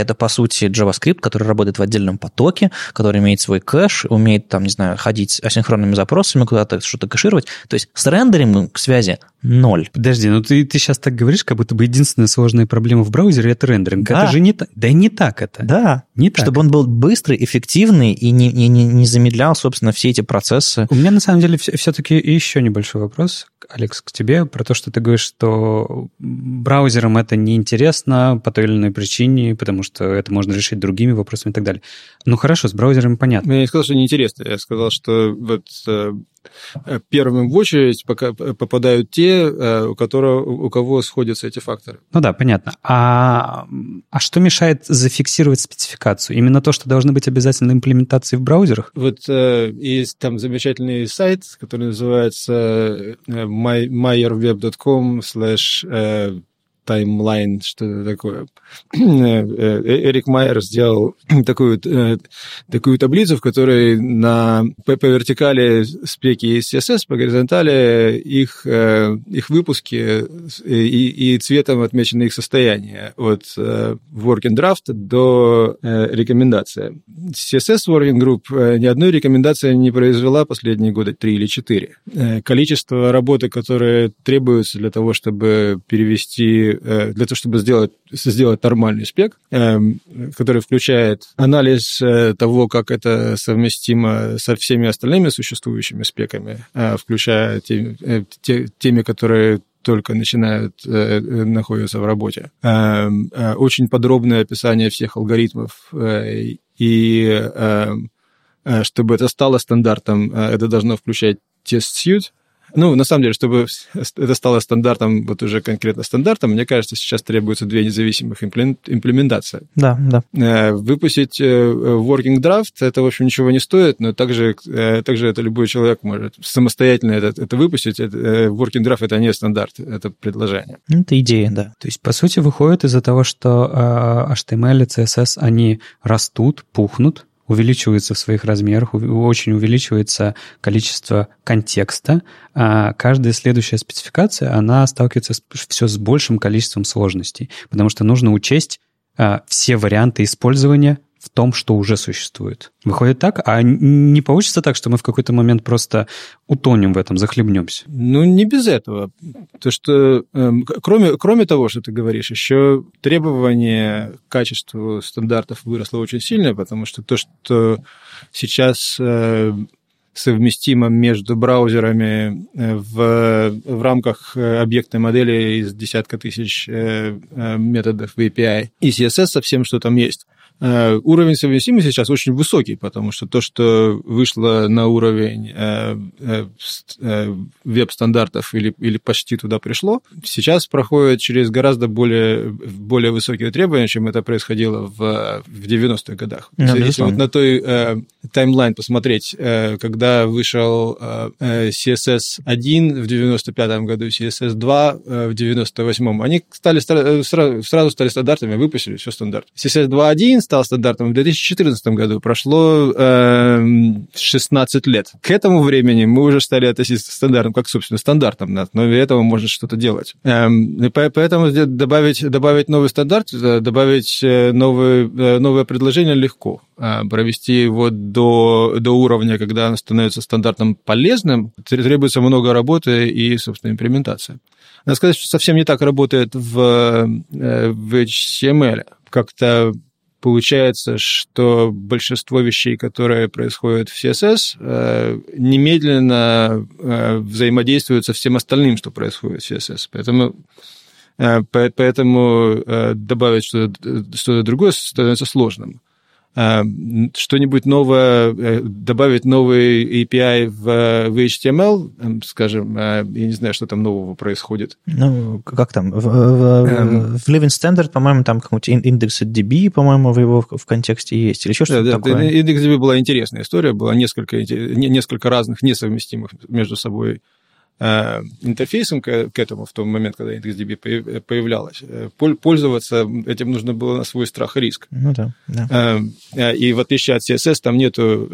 это, по сути, JavaScript, который работает в отдельном потоке, который имеет свой кэш, умеет, там, не знаю, ходить асинхронными запросами, куда-то что-то кэшировать. То есть с рендерингом к связи ноль. Подожди, ну ты, ты сейчас так говоришь, как будто бы единственная сложная проблема в браузере – это рендеринг. Да. Это же не так. Да не так это. Да. Не так. Чтобы он был быстрый, эффективный и не, не, не замедлял, собственно, все эти процессы. У меня, на самом деле, все-таки еще небольшой вопрос, Алекс, к тебе, про то, что ты говоришь, что браузерам это неинтересно по той или иной причине, потому что это можно решить другими вопросами и так далее. Ну хорошо, с браузерами понятно. Я не сказал, что неинтересно. Я сказал, что вот э, первыми в очередь пока попадают те, э, у, которого, у кого сходятся эти факторы. Ну да, понятно. А, а что мешает зафиксировать спецификацию? Именно то, что должны быть обязательно имплементации в браузерах? Вот э, есть там замечательный сайт, который называется myerweb.com slash таймлайн, что такое. Э, э, Эрик Майер сделал такую, э, такую таблицу, в которой на, по, по вертикали спеки CSS, по горизонтали их, их выпуски и, и цветом отмечены их состояния. От working draft до рекомендации. CSS Working Group ни одной рекомендации не произвела последние годы, три или четыре. Количество работы, которые требуются для того, чтобы перевести Э, для того, чтобы сделать, сделать нормальный спек, э, который включает анализ э, того, как это совместимо со всеми остальными существующими спеками, включая те, те, теми, которые только начинают, находятся в работе. Очень подробное описание всех алгоритмов и чтобы это стало стандартом, это должно включать тест-сьют, ну, на самом деле, чтобы это стало стандартом, вот уже конкретно стандартом, мне кажется, сейчас требуется две независимых имплементации. Да, да. Э, выпустить э, working draft, это, в общем, ничего не стоит, но также, э, также это любой человек может самостоятельно это, это выпустить. Это, working draft – это не стандарт, это предложение. Это идея, да. То есть, по сути, выходит из-за того, что HTML и CSS, они растут, пухнут, увеличивается в своих размерах, очень увеличивается количество контекста, а каждая следующая спецификация, она сталкивается с, все с большим количеством сложностей, потому что нужно учесть а, все варианты использования в том, что уже существует. Выходит так, а не получится так, что мы в какой-то момент просто утонем в этом, захлебнемся? Ну, не без этого. То, что э, кроме, кроме того, что ты говоришь, еще требование к качеству стандартов выросло очень сильно, потому что то, что сейчас э, совместимо между браузерами в, в рамках объектной модели из десятка тысяч методов в API и CSS со всем, что там есть. Э, уровень совместимости сейчас очень высокий, потому что то, что вышло на уровень э, э, веб-стандартов или, или почти туда пришло, сейчас проходит через гораздо более, более высокие требования, чем это происходило в, в 90-х годах. Ну, Если вот на той э, таймлайн посмотреть, э, когда вышел э, CSS 1 в 95-м году, CSS 2 э, в 98-м, они стали, сразу, стали стандартами, выпустили все стандарт. CSS 2.1 стал стандартом в 2014 году. Прошло э, 16 лет. К этому времени мы уже стали относиться к стандартам, как, собственно, стандартам. Но для этого можно что-то делать. Эм, поэтому добавить, добавить новый стандарт, э, добавить э, новые, э, новое предложение легко. Провести его до, до уровня, когда оно становится стандартом полезным, требуется много работы и, собственно, имплементация. Надо сказать, что совсем не так работает в, в HTML. Как-то получается, что большинство вещей, которые происходят в CSS, э, немедленно э, взаимодействуют со всем остальным, что происходит в CSS. Поэтому э, Поэтому добавить что-то, что другое становится сложным. А, что-нибудь новое, э, добавить новый API в, в HTML, скажем, э, я не знаю, что там нового происходит. Ну, как там? В, в, эм... в Living Standard, по-моему, там какой-нибудь индекс DB, по-моему, в его в контексте есть, или еще что-то да, такое. Индекс DB была интересная история, было несколько, несколько разных несовместимых между собой Э, интерфейсом к, к этому в тот момент, когда IndexDB появлялась. Э, пользоваться этим нужно было на свой страх и риск. Ну да. да. Э, и в отличие от CSS там нету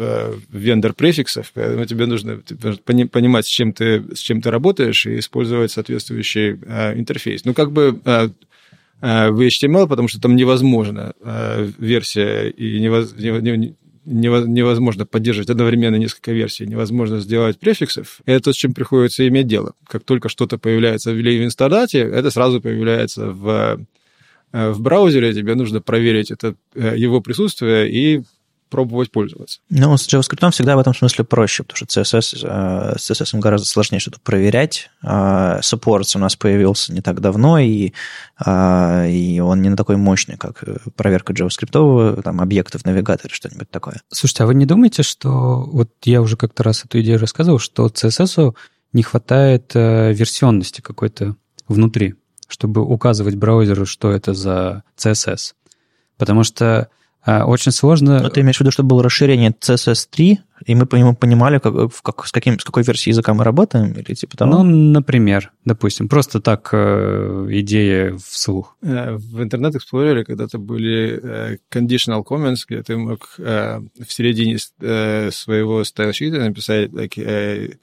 вендор префиксов, поэтому тебе нужно понимать, с чем ты, с чем ты работаешь, и использовать соответствующий интерфейс. Ну, как бы в HTML, потому что там невозможно версия и невозможно невозможно поддерживать одновременно несколько версий, невозможно сделать префиксов, это то, с чем приходится иметь дело. Как только что-то появляется в Stardate, это сразу появляется в, э, в браузере, тебе нужно проверить это, э, его присутствие и пробовать пользоваться. Ну, с JavaScript всегда в этом смысле проще, потому что CSS, э, с CSS гораздо сложнее что-то проверять. Э, Supports у нас появился не так давно, и, э, и он не на такой мощный, как проверка JavaScript, там, объектов, навигаторы, что-нибудь такое. Слушайте, а вы не думаете, что... Вот я уже как-то раз эту идею рассказывал, что CSS не хватает версионности какой-то внутри, чтобы указывать браузеру, что это за CSS. Потому что очень сложно... Но ты имеешь в виду, что было расширение CSS3, и мы понимали, как, как, с, каким, с какой версией языка мы работаем? Или типа того? Ну, например, допустим, просто так э, идея вслух. Э, в Internet Explorer когда-то были э, conditional comments, где ты мог в середине своего стайл-шита написать like,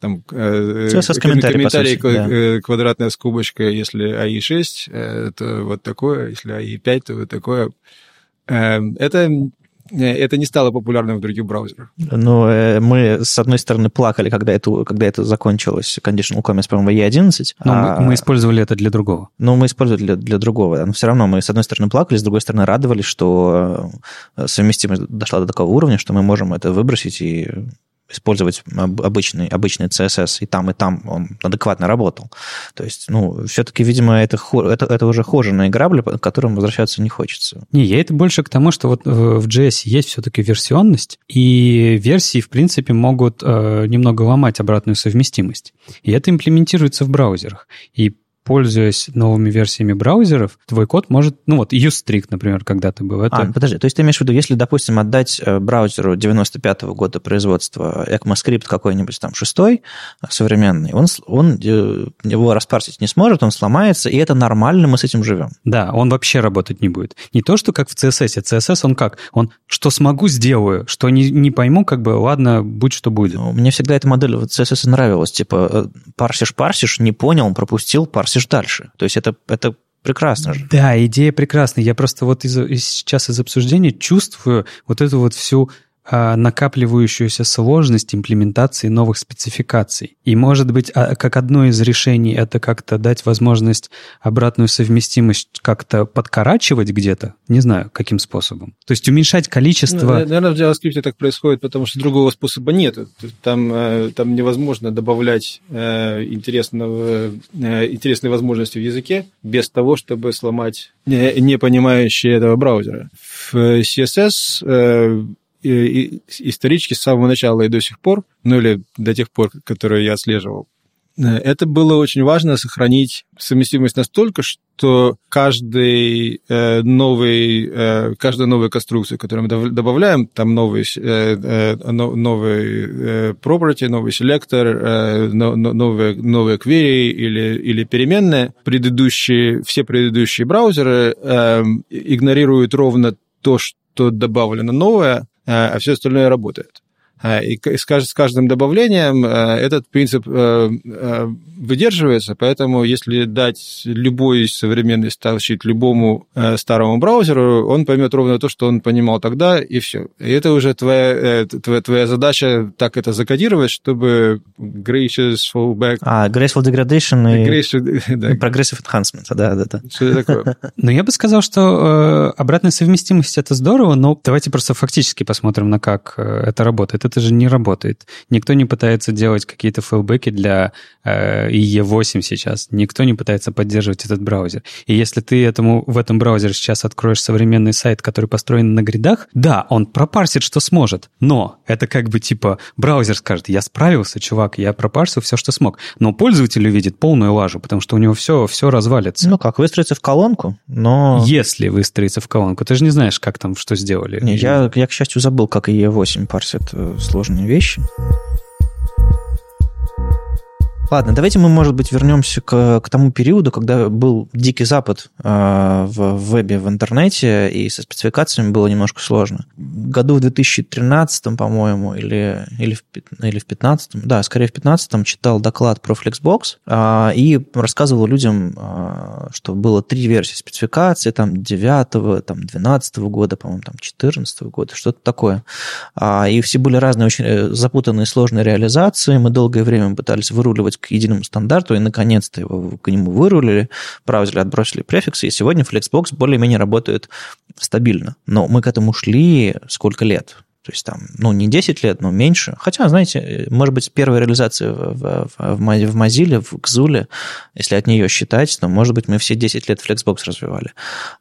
там CSS комментарий, комментарий сути, да. квадратная скобочка, если AI6, то вот такое, если AI5, то вот такое. Эм, это э, это не стало популярным в других браузерах. Ну, э, мы, с одной стороны, плакали, когда это, когда это закончилось, Conditional Comments, по-моему, E11. Но а... мы, мы использовали это для другого. Ну, мы использовали для, для другого. Но все равно мы, с одной стороны, плакали, с другой стороны, радовались, что э, совместимость дошла до такого уровня, что мы можем это выбросить и использовать обычный, обычный CSS, и там, и там он адекватно работал. То есть, ну, все-таки, видимо, это, это, это уже хоженые грабли, к которым возвращаться не хочется. Не, я это больше к тому, что вот в JS есть все-таки версионность, и версии, в принципе, могут э, немного ломать обратную совместимость. И это имплементируется в браузерах. И пользуясь новыми версиями браузеров, твой код может, ну вот usestrict, например, когда-то был. Это... А, подожди, то есть ты имеешь в виду, если, допустим, отдать э, браузеру 95-го года производства ECMAScript какой-нибудь там шестой, э, современный, он, он э, его распарсить не сможет, он сломается, и это нормально, мы с этим живем. Да, он вообще работать не будет. Не то, что как в CSS. CSS он как? Он что смогу, сделаю, что не, не пойму, как бы, ладно, будь что будет. Ну, мне всегда эта модель в CSS нравилась. Типа, парсишь, парсишь, не понял, пропустил, парсишь летишь дальше. То есть это, это прекрасно же. Да, идея прекрасная. Я просто вот из, из, сейчас из обсуждения чувствую вот эту вот всю накапливающуюся сложность имплементации новых спецификаций. И, может быть, а, как одно из решений это как-то дать возможность обратную совместимость как-то подкорачивать где-то, не знаю, каким способом. То есть уменьшать количество... Ну, наверное, в JavaScript так происходит, потому что другого способа нет. Там, э, там невозможно добавлять э, интересного, э, интересные возможности в языке без того, чтобы сломать не понимающие этого браузера. В CSS исторически с самого начала и до сих пор, ну или до тех пор, которые я отслеживал, э, это было очень важно сохранить совместимость настолько, что каждый э, новый, э, каждая новая конструкция, которую мы добавляем, там новый, новый property, новый селектор, новые, новые query или, или переменные, предыдущие, все предыдущие браузеры игнорируют ровно то, что добавлено новое, а, все остальное работает. А, и с каждым добавлением э, этот принцип э, э, выдерживается, поэтому если дать любой современный стайлшит любому старому браузеру, он поймет ровно то, что он понимал тогда, и все. И это уже твоя, твоя, твоя задача так это закодировать, чтобы gracious fallback... А, graceful degradation и graceful, да. progressive enhancement, да, да, да. Что это такое? Но я бы сказал, что обратная совместимость — это здорово, но давайте просто фактически посмотрим, на как это работает это же не работает. Никто не пытается делать какие-то фейлбеки для э, IE8 сейчас. Никто не пытается поддерживать этот браузер. И если ты этому, в этом браузере сейчас откроешь современный сайт, который построен на гридах, да, он пропарсит, что сможет. Но это как бы типа браузер скажет, я справился, чувак, я пропарсил все, что смог. Но пользователь увидит полную лажу, потому что у него все, все развалится. Ну как, выстроиться в колонку, но... Если выстроиться в колонку. Ты же не знаешь, как там, что сделали. Не, я, я, к счастью, забыл, как IE8 парсит э, сложные вещи. Ладно, давайте мы, может быть, вернемся к, к тому периоду, когда был дикий запад э, в, в вебе, в интернете, и со спецификациями было немножко сложно. Году в 2013, по-моему, или, или, в, или в 2015, да, скорее в 2015 читал доклад про Flexbox э, и рассказывал людям, э, что было три версии спецификации, там, 9 там, 12 года, по-моему, там, 14 года, что-то такое. Э, и все были разные, очень э, запутанные, сложные реализации. Мы долгое время пытались выруливать к единому стандарту, и наконец-то его к нему вырулили, браузеры отбросили префиксы, и сегодня Flexbox более-менее работает стабильно. Но мы к этому шли сколько лет? То есть там, ну, не 10 лет, но меньше. Хотя, знаете, может быть, первая реализация в, в, в, в Mozilla, в Xule, если от нее считать, то, может быть, мы все 10 лет Flexbox развивали.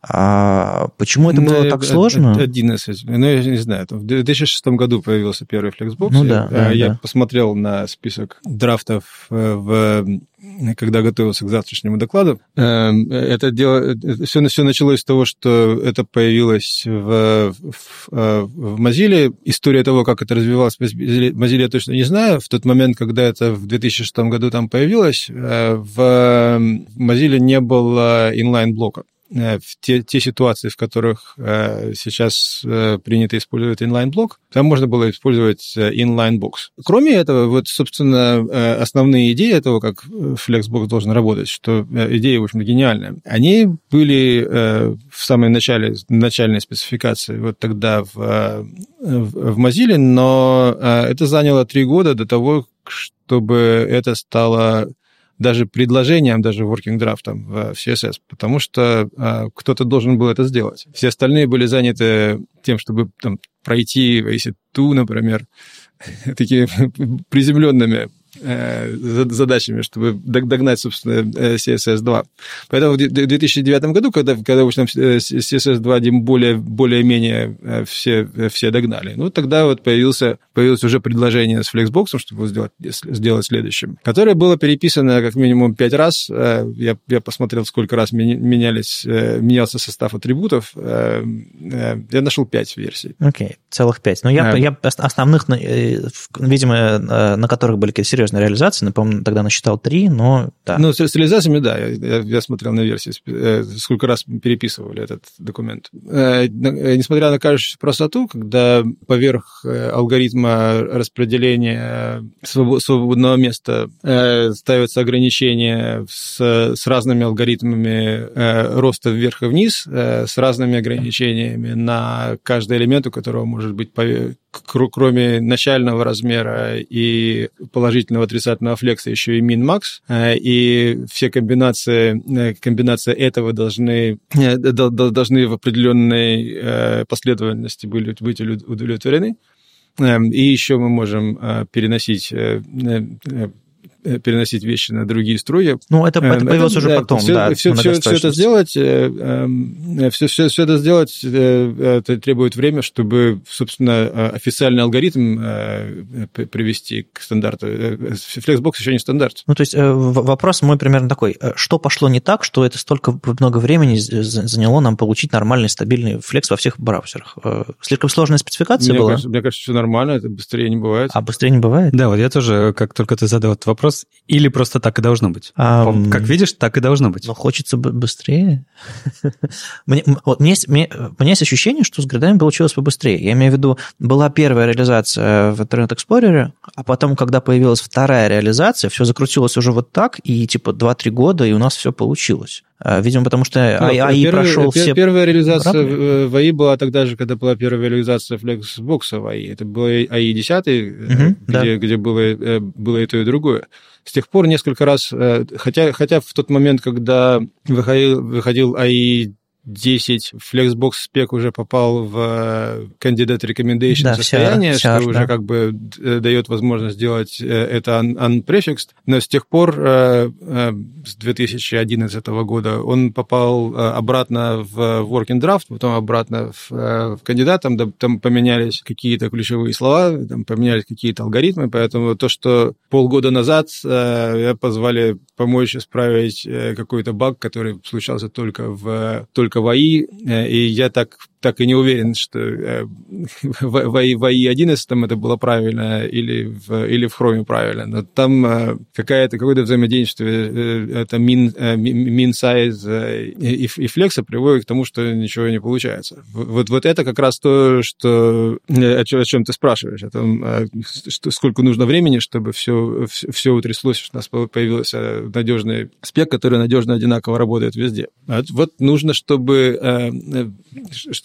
А почему это было ну, так сложно? 11. Ну, я не знаю. В 2006 году появился первый Flexbox. Ну, да, я, да, я да. посмотрел на список драфтов э, в когда готовился к завтрашнему докладу. Эм, это дело, все, все началось с того, что это появилось в, в, э, в Mozilla. История того, как это развивалось в Mozilla, я точно не знаю. В тот момент, когда это в 2006 году там появилось, э, в Mozilla не было инлайн-блока. Э, в те, те ситуации, в которых э, сейчас э, принято использовать inline-блок, там можно было использовать э, inline-box. Кроме этого, вот, собственно, э, основные идеи этого, как Flexbox должен работать, что э, идеи, в общем гениальные, они были э, в самой начале, начальной спецификации, вот тогда в, э, в, в Mozilla, но э, это заняло три года до того, чтобы это стало даже предложением, даже working драфтом в CSS, потому что э, кто-то должен был это сделать. Все остальные были заняты тем, чтобы там, пройти ACID2, например, такими приземленными задачами, чтобы догнать, собственно, CSS2. Поэтому в 2009 году, когда, когда уж нам CSS2 более, более-менее э, все, все догнали, ну, тогда вот появился, появилось уже предложение с Flexbox, чтобы сделать, сделать следующим, которое было переписано как минимум пять раз. Э, я, я посмотрел, сколько раз менялись, менялся состав атрибутов. Я нашел пять версий. Окей, okay, целых пять. Но я, а, я основных, видимо, на которых были серьезные серьезной реализации. Напомню, тогда насчитал три, но да. Ну, с, с реализациями, да. Я, я смотрел на версии, э, сколько раз переписывали этот документ. Э, э, несмотря на кажущуюся простоту, когда поверх алгоритма распределения свободного места ставятся ограничения с, с разными алгоритмами роста вверх и вниз, с разными ограничениями на каждый элемент, у которого может быть кроме начального размера и положительного отрицательного флекса еще и min-max, и все комбинации, комбинация этого должны, должны в определенной последовательности быть удовлетворены. Эм, и еще мы можем переносить Э, переносить вещи на другие струи. Ну, это, это эм, появилось это, уже да, потом, все, да. Все, все, все это сделать, все, э, все, все, все это сделать э, это требует время, чтобы, собственно, официальный алгоритм привести к стандарту. Flexbox еще не стандарт. Ну, то есть вопрос мой примерно такой. Что пошло не так, что это столько много времени заняло нам получить нормальный, стабильный флекс во всех браузерах? Слишком сложная спецификация мне была? Кажется, мне кажется, все нормально, это быстрее не бывает. А быстрее не бывает? Да, вот я тоже, как только ты задал этот вопрос, вопрос, или просто так и должно быть? А, как видишь, так и должно быть. Но хочется быстрее. мне, вот, мне, есть, мне, у меня есть ощущение, что с градами получилось побыстрее. Я имею в виду, была первая реализация в Internet Explorer, а потом, когда появилась вторая реализация, все закрутилось уже вот так, и типа 2-3 года, и у нас все получилось. А, видимо, потому что ну, первый, прошел пер, все... Первая реализация в, в АИ была тогда же, когда была первая реализация Flexbox в АИ. Это был АИ 10, угу, где, да. где было, э, было и то, и другое. С тех пор несколько раз, э, хотя, хотя в тот момент, когда выходил, выходил АИ 10 Flexbox спек уже попал в э, candidate recommendation да, состояние, CR, что CR, уже да. как бы э, дает возможность сделать э, это unprefixed. Но с тех пор, с 2011 года, он попал обратно в working draft, потом обратно в, в кандидат, там, там поменялись какие-то ключевые слова, там поменялись какие-то алгоритмы, поэтому то, что полгода назад позвали помочь исправить какой-то баг, который случался только в только только в АИ, э, и я так так и не уверен, что э, в, в, в АИ-11 там это было правильно или в, или в Chrome правильно. Но там э, какая-то, какое-то взаимодействие, э, это min, min size и, и флекса приводит к тому, что ничего не получается. Вот, вот это как раз то, что, о, чем, о чем ты спрашиваешь, о том, что, сколько нужно времени, чтобы все, все, все утряслось, что у нас появился надежный спек, который надежно одинаково работает везде. Вот нужно, чтобы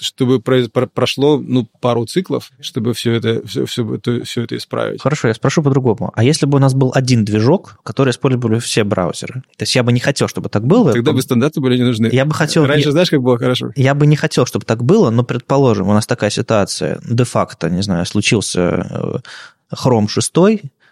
чтобы прошло ну, пару циклов, чтобы все это, все, все, все это исправить. Хорошо, я спрошу по-другому. А если бы у нас был один движок, который использовали все браузеры? То есть я бы не хотел, чтобы так было. Тогда бы стандарты были не нужны. Я бы хотел... Раньше знаешь, как было хорошо? Я бы не хотел, чтобы так было, но, предположим, у нас такая ситуация, де-факто, не знаю, случился э, Chrome 6,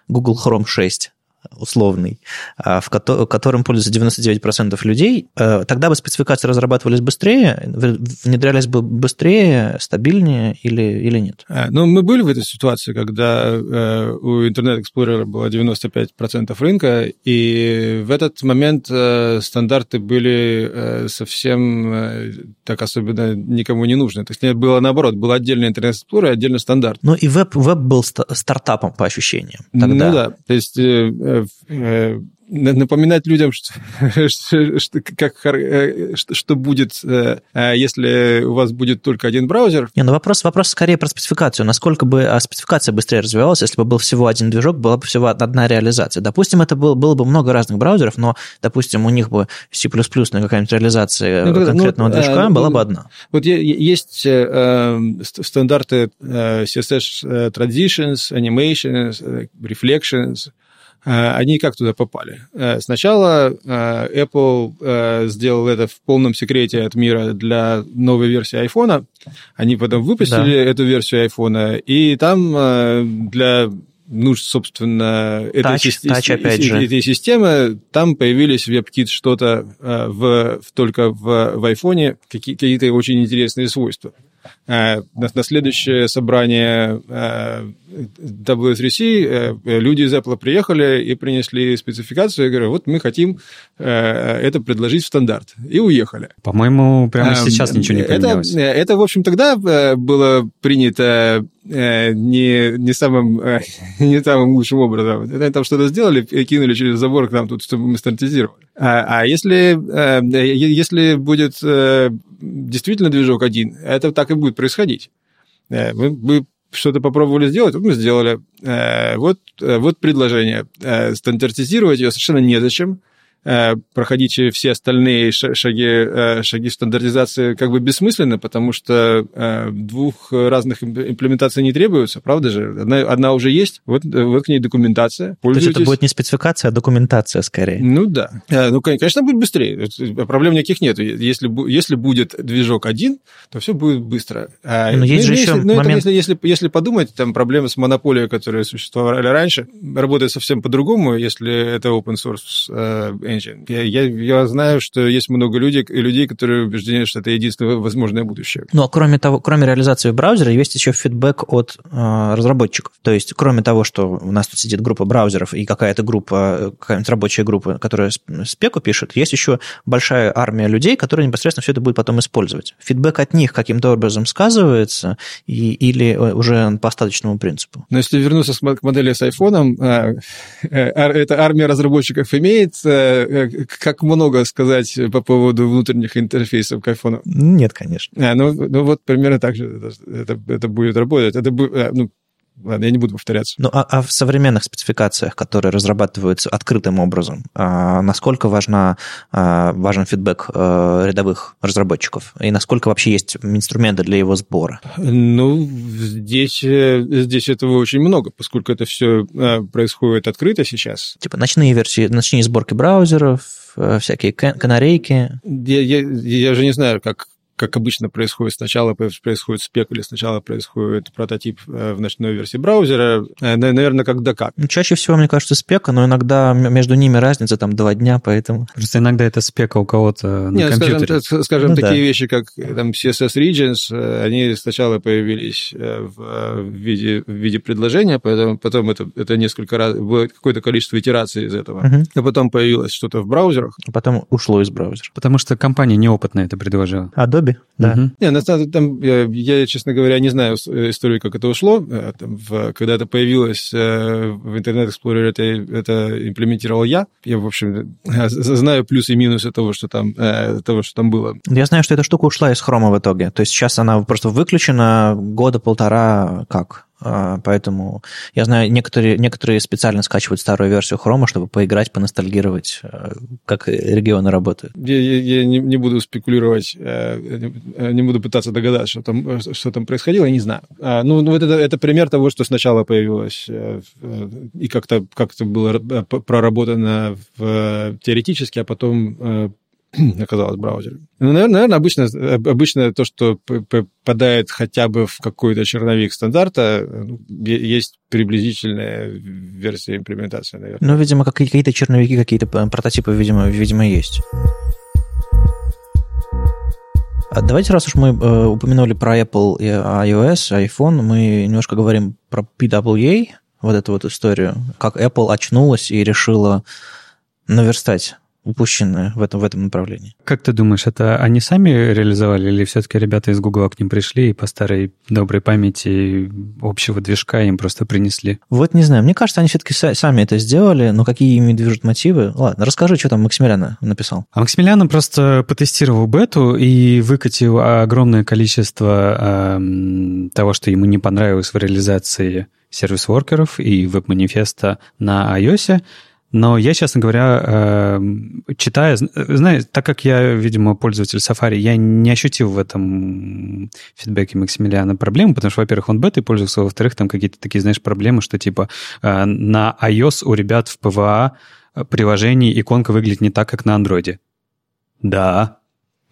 Google Chrome 6, условный, а, в котором пользуются 99% людей, э, тогда бы спецификации разрабатывались быстрее, внедрялись бы быстрее, стабильнее или, или нет? А, ну, мы были в этой ситуации, когда э, у Internet Explorer было 95% рынка, и в этот момент э, стандарты были совсем так особенно никому не нужны. То есть было наоборот, был отдельный Internet Explorer и отдельный стандарт. Ну и веб, веб был стартапом по ощущениям тогда. Ну да, то есть напоминать людям, что, что, как, э, что, что будет, э, э, если у вас будет только один браузер. Не, ну вопрос, вопрос скорее про спецификацию. Насколько бы а спецификация быстрее развивалась, если бы был всего один движок, была бы всего одна реализация. Допустим, это было, было бы много разных браузеров, но, допустим, у них бы C++ на какая-нибудь реализация ну, конкретного ну, движка а, была ну, бы одна. Вот есть э, стандарты э, CSS Transitions, Animations, Reflections, Э, они как туда попали? Э, сначала э, Apple сделал это в полном секрете от мира для новой версии iPhone. Они потом выпустили да. эту версию iPhone, и там для нужд, собственно, этой, touch, си- опять же. этой системы, там появились WebKit что-то в, только в, в iPhone, какие- какие-то очень интересные свойства. Э, на следующее собрание э, W3C э, люди из Apple приехали и принесли спецификацию и говорят, вот мы хотим это предложить в стандарт. И уехали. По-моему, прямо сейчас ничего не поменялось. Это, это в общем, тогда было принято не, не, самым, не самым лучшим образом. Они там что-то сделали, кинули через забор к нам тут, чтобы мы стандартизировали. А, а если, если будет действительно движок один, это так и будет происходить. Э, мы, мы что-то попробовали сделать, вот мы сделали. Э, вот, э, вот предложение. Стандартизировать ее совершенно незачем. Э, проходить все остальные шаги, э, шаги стандартизации как бы бессмысленно, потому что э, двух разных имплементаций не требуется, правда же? Одна, одна уже есть, вот, вот к ней документация. То есть это будет не спецификация, а документация скорее? Ну да. Ну, конечно, будет быстрее. Проблем никаких нет. Если, если будет движок один, то все будет быстро. А, Но есть ну, же если, еще ну, момент... если, если, если подумать, там проблемы с монополией, которые существовали раньше, работают совсем по-другому, если это open source engine. Я, я, я знаю, что есть много людей, людей, которые убеждены, что это единственное возможное будущее. Ну, а кроме того, кроме реализации браузера, есть еще фидбэк от э, разработчиков. То есть, кроме того, что у нас тут сидит группа браузеров и какая-то группа, какая-нибудь рабочая группа, которая спеку пишет, есть еще большая армия людей, которые непосредственно все это будут потом использовать. Фидбэк от них каким-то образом сказывается и, или уже по остаточному принципу? Но если вернуться к модели с айфоном, э, э, эта армия разработчиков имеет э, как много сказать по поводу внутренних интерфейсов к айфону? Нет, конечно. А, ну, ну вот примерно так же это, это, это будет работать. Это, ну, Ладно, я не буду повторяться. Ну, а, а в современных спецификациях, которые разрабатываются открытым образом, а, насколько важна, а, важен фидбэк а, рядовых разработчиков? И насколько вообще есть инструменты для его сбора? Ну, здесь, э, здесь этого очень много, поскольку это все а, происходит открыто сейчас. Типа ночные версии, ночные сборки браузеров, э, всякие канарейки. Я, я, я же не знаю, как, как обычно происходит, сначала происходит спек или сначала происходит прототип э, в ночной версии браузера, э, наверное, когда как. Ну, чаще всего, мне кажется, спека, но иногда между ними разница там два дня, поэтому... Просто иногда это спека у кого-то на Нет, компьютере. Скажем, скажем ну, такие да. вещи, как там CSS Regions, э, они сначала появились в виде, в виде предложения, поэтому потом это, это несколько раз, было какое-то количество итераций из этого. Угу. А потом появилось что-то в браузерах. А потом ушло из браузера. Потому что компания неопытно это предложила. Adobe хобби, да. Угу. Не, на самом деле, там, я, я, честно говоря, не знаю историю, как это ушло. Э, там, в, когда это появилось э, в Internet Explorer, это, это имплементировал я. Я, в общем, знаю плюсы и минусы того, что там, э, того, что там было. Я знаю, что эта штука ушла из хрома в итоге. То есть сейчас она просто выключена года полтора как? А, поэтому я знаю, некоторые, некоторые специально скачивают старую версию хрома, чтобы поиграть, поностальгировать, э, как регионы работают. Я, я, я не, не буду спекулировать, э, не буду пытаться догадаться, что там, что там происходило, я не знаю. А, ну, ну это, это пример того, что сначала появилось э, и как-то как было проработано в, теоретически, а потом оказалось в браузере. Ну, наверное, обычно, обычно то, что попадает хотя бы в какой-то черновик стандарта, ну, есть приблизительная версия имплементации, наверное. Ну, видимо, какие-то черновики, какие-то прототипы, видимо, видимо, есть. А давайте, раз уж мы э, упомянули про Apple и iOS, iPhone, мы немножко говорим про PWA, вот эту вот историю, как Apple очнулась и решила наверстать упущенное в этом, в этом направлении. Как ты думаешь, это они сами реализовали или все-таки ребята из Google к ним пришли и по старой доброй памяти общего движка им просто принесли? Вот не знаю. Мне кажется, они все-таки сами это сделали, но какие ими движут мотивы? Ладно, расскажи, что там Максимилиан написал. А Максимилиан просто потестировал бету и выкатил огромное количество э, того, что ему не понравилось в реализации сервис-воркеров и веб-манифеста на iOS, но я, честно говоря, эм, читая, знаешь, так как я, видимо, пользователь Safari, я не ощутил в этом фидбэке Максимилиана проблемы, потому что, во-первых, он бетой пользовался, во-вторых, там какие-то такие, знаешь, проблемы, что типа э, на iOS у ребят в PVA приложении иконка выглядит не так, как на андроиде. Да,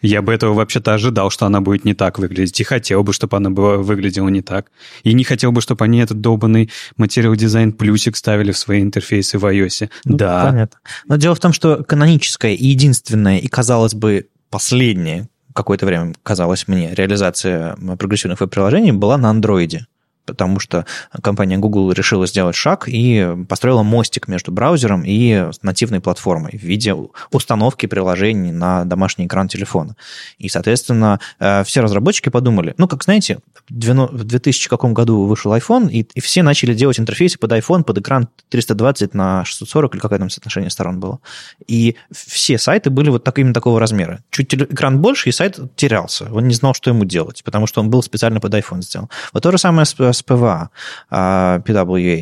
я бы этого вообще-то ожидал, что она будет не так выглядеть. И хотел бы, чтобы она была, выглядела не так. И не хотел бы, чтобы они этот долбанный материал дизайн плюсик ставили в свои интерфейсы в iOS. Ну, да. Понятно. Но дело в том, что каноническая и единственная, и, казалось бы, последняя какое-то время казалось мне, реализация прогрессивных веб-приложений была на андроиде потому что компания Google решила сделать шаг и построила мостик между браузером и нативной платформой в виде установки приложений на домашний экран телефона. И, соответственно, э, все разработчики подумали, ну, как знаете, в 2000 каком году вышел iPhone, и, и все начали делать интерфейсы под iPhone, под экран 320 на 640, или какое там соотношение сторон было. И все сайты были вот так, именно такого размера. Чуть экран больше, и сайт терялся. Он не знал, что ему делать, потому что он был специально под iPhone сделан. Вот то же самое с, с PWA, а.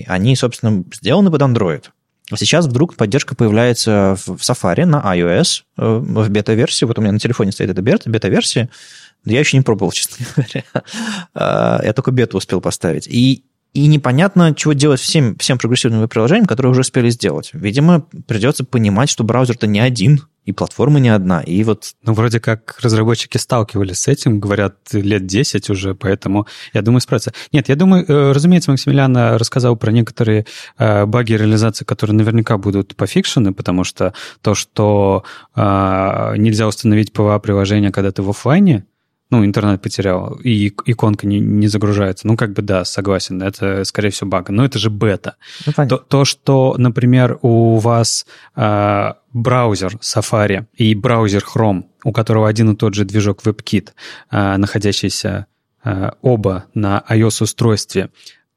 Они, собственно, сделаны под Android. Сейчас вдруг поддержка появляется в Safari на iOS э, в бета-версии. Вот у меня на телефоне стоит эта бета-версия. Я еще не пробовал, честно говоря. А, я только бету успел поставить. И и непонятно, чего делать всем, всем прогрессивным приложениям, которые уже успели сделать. Видимо, придется понимать, что браузер-то не один, и платформа не одна, и вот... Ну, вроде как разработчики сталкивались с этим, говорят, лет 10 уже, поэтому, я думаю, справиться. Нет, я думаю, э, разумеется, Максимилиан рассказал про некоторые э, баги реализации, которые наверняка будут пофикшены, потому что то, что э, нельзя установить PWA-приложение, когда ты в офлайне, ну, интернет потерял, и иконка не, не загружается. Ну, как бы да, согласен, это, скорее всего, баг. Но это же бета. Ну, то, то, что, например, у вас э, браузер Safari и браузер Chrome, у которого один и тот же движок WebKit, э, находящийся э, оба на iOS-устройстве,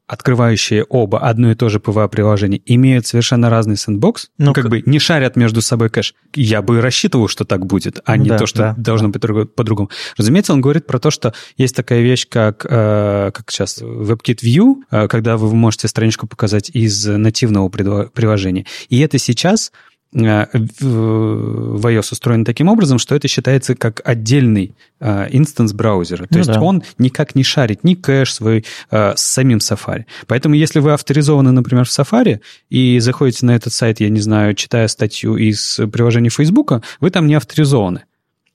открывающие оба одно и то же PWA-приложение, имеют совершенно разный сэндбокс, ну, как, как бы не шарят между собой кэш. Я бы рассчитывал, что так будет, а не да, то, что да, должно быть по-другому. Разумеется, он говорит про то, что есть такая вещь, как, э, как сейчас WebKit View, э, когда вы можете страничку показать из нативного приложения. И это сейчас в iOS устроен таким образом, что это считается как отдельный э, инстанс браузера. То ну, есть да. он никак не шарит ни кэш свой э, с самим Safari. Поэтому если вы авторизованы, например, в Safari и заходите на этот сайт, я не знаю, читая статью из приложения Facebook, вы там не авторизованы.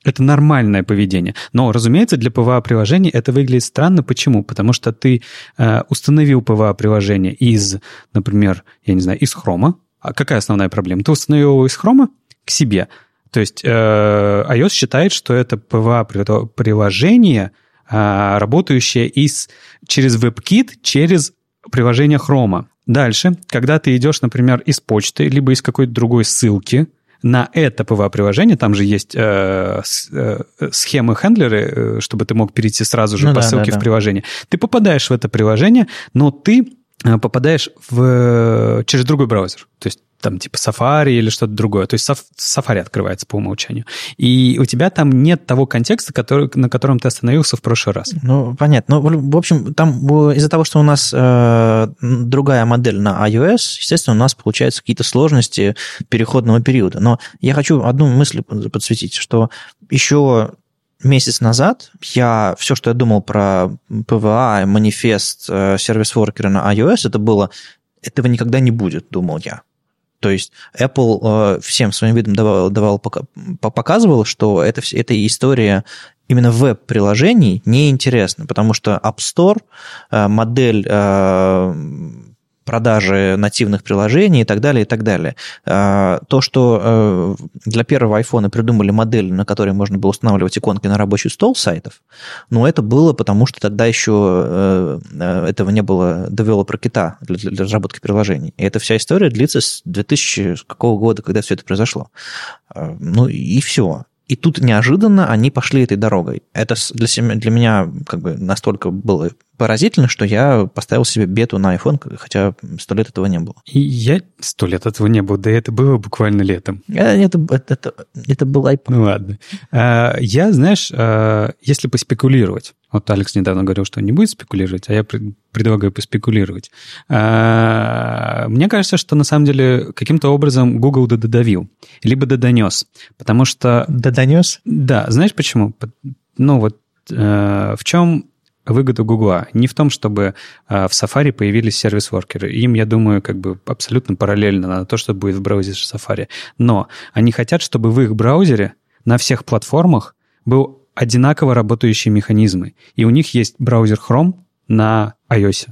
Это нормальное поведение. Но, разумеется, для PWA-приложений это выглядит странно. Почему? Потому что ты э, установил PWA-приложение из, например, я не знаю, из Chrome, а какая основная проблема? Ты установил его из хрома к себе. То есть э, iOS считает, что это PWA-приложение, э, работающее из, через WebKit, через приложение Chrome. Дальше, когда ты идешь, например, из почты, либо из какой-то другой ссылки, на это PWA-приложение, там же есть э, э, схемы-хендлеры, э, чтобы ты мог перейти сразу же ну, по да, ссылке да, в приложение. Ты попадаешь в это приложение, но ты попадаешь в, через другой браузер. То есть там типа Safari или что-то другое. То есть Safari открывается по умолчанию. И у тебя там нет того контекста, который, на котором ты остановился в прошлый раз. Ну, понятно. Ну, в общем, там из-за того, что у нас э, другая модель на iOS, естественно, у нас получаются какие-то сложности переходного периода. Но я хочу одну мысль подсветить, что еще месяц назад я все, что я думал про PWA, манифест, э, сервис-воркеры на iOS, это было, этого никогда не будет, думал я. То есть Apple э, всем своим видом давал, давал показывал, что это, эта история именно веб-приложений неинтересна, потому что App Store, э, модель продажи нативных приложений и так далее, и так далее. А, то, что э, для первого iPhone придумали модель, на которой можно было устанавливать иконки на рабочий стол сайтов, ну, это было потому, что тогда еще э, э, этого не было девелопер кита для, для разработки приложений. И эта вся история длится с 2000 какого года, когда все это произошло. А, ну, и все. И тут неожиданно они пошли этой дорогой. Это для, себя, для меня как бы настолько было поразительно, что я поставил себе бету на iPhone, хотя сто лет этого не было. И я сто лет этого не было, да это было буквально летом. Э, это, это, это, это был iPhone. Ну ладно. А, я, знаешь, а, если поспекулировать, вот Алекс недавно говорил, что он не будет спекулировать, а я предлагаю поспекулировать. А, мне кажется, что на самом деле каким-то образом Google додавил, либо додонес, потому что... Додонес? Да, знаешь почему? Ну вот э, в чем выгода Гугла не в том, чтобы а, в Safari появились сервис-воркеры. Им, я думаю, как бы абсолютно параллельно на то, что будет в браузере Safari. Но они хотят, чтобы в их браузере на всех платформах был одинаково работающие механизмы. И у них есть браузер Chrome на iOS.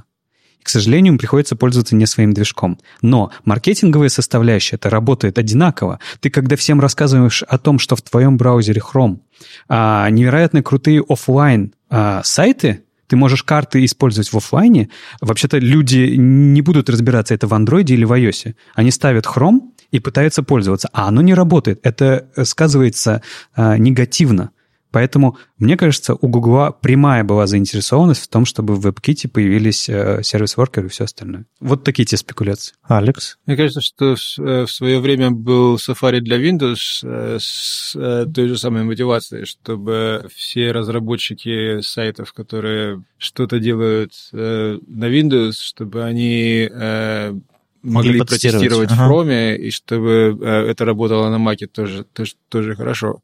К сожалению, им приходится пользоваться не своим движком. Но маркетинговая составляющая это работает одинаково. Ты, когда всем рассказываешь о том, что в твоем браузере Chrome а, невероятно крутые офлайн а, сайты, ты можешь карты использовать в офлайне. Вообще-то люди не будут разбираться, это в Android или в iOS. Они ставят Chrome и пытаются пользоваться, а оно не работает. Это сказывается а, негативно. Поэтому, мне кажется, у Гугла прямая была заинтересованность в том, чтобы в WebKit появились э, сервис-воркеры и все остальное. Вот такие те спекуляции. Алекс? Мне кажется, что в свое время был Safari для Windows э, с э, той же самой мотивацией, чтобы все разработчики сайтов, которые что-то делают на Windows, чтобы они могли, могли протестировать ага. в Chrome, и чтобы это работало на Mac тоже, тоже, тоже хорошо.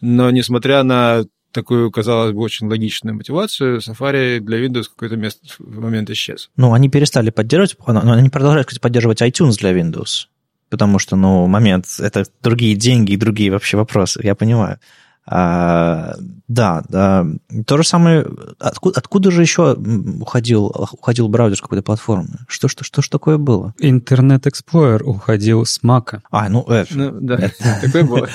Но несмотря на такую, казалось бы, очень логичную мотивацию, Safari для Windows в какой-то мест, в момент исчез. Ну, они перестали поддерживать, но они продолжают, кстати, поддерживать iTunes для Windows, потому что, ну, момент, это другие деньги и другие вообще вопросы, я понимаю. А, да, да, то же самое. Откуда, откуда же еще уходил, уходил браузер с какой-то платформы? Что, что, что ж такое было? Internet Explorer уходил с Mac. А, ну, э, ну да, такое было.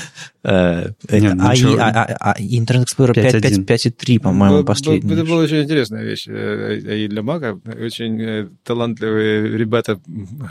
Э, ну а, а, Internet Explorer 5.3, по-моему, последний. Это была очень интересная вещь и для Mac. Очень э, талантливые ребята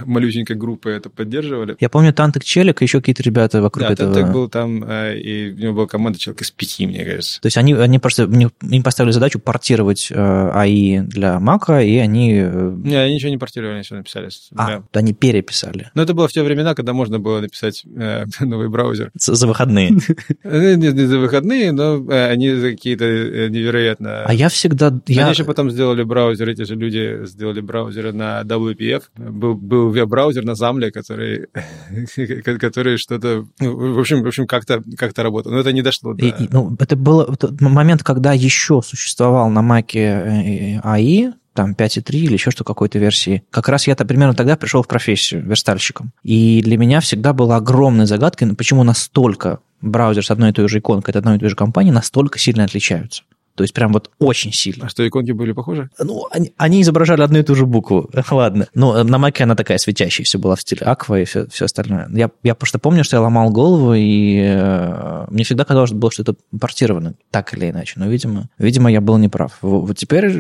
малюсенькой группы это поддерживали. Я помню Тантек Челик и еще какие-то ребята вокруг этого. Да, Тантек был там, и у него была команда человек из пяти, мне кажется. То есть они, они просто им поставили задачу портировать АИ для Mac, и они... Не, они ничего не портировали, они все написали. А, они переписали. Но это было в те времена, когда можно было написать новый браузер. За выходные выходные. Не за выходные, но э, они за какие-то э, невероятно... А я всегда... Они еще потом сделали браузер, эти же люди сделали браузеры на WPF. Был, был веб-браузер на Замле, который, который что-то... Ну, в общем, в общем как-то как работал. Но это не дошло до... Ну, это был момент, когда еще существовал на Маке э, там 5.3 или еще что какой-то версии. Как раз я-то примерно тогда пришел в профессию верстальщиком. И для меня всегда была огромной загадкой, почему настолько браузер с одной и той же иконкой от одной и той же компании настолько сильно отличаются. То есть прям вот очень сильно. А что, иконки были похожи? Ну, они, они изображали одну и ту же букву. Ладно. Но на Маке она такая светящаяся была в стиле Аква и все, все остальное. Я, я просто помню, что я ломал голову, и э, мне всегда казалось, что было что-то портировано, так или иначе. Но, видимо, видимо я был неправ. Вот теперь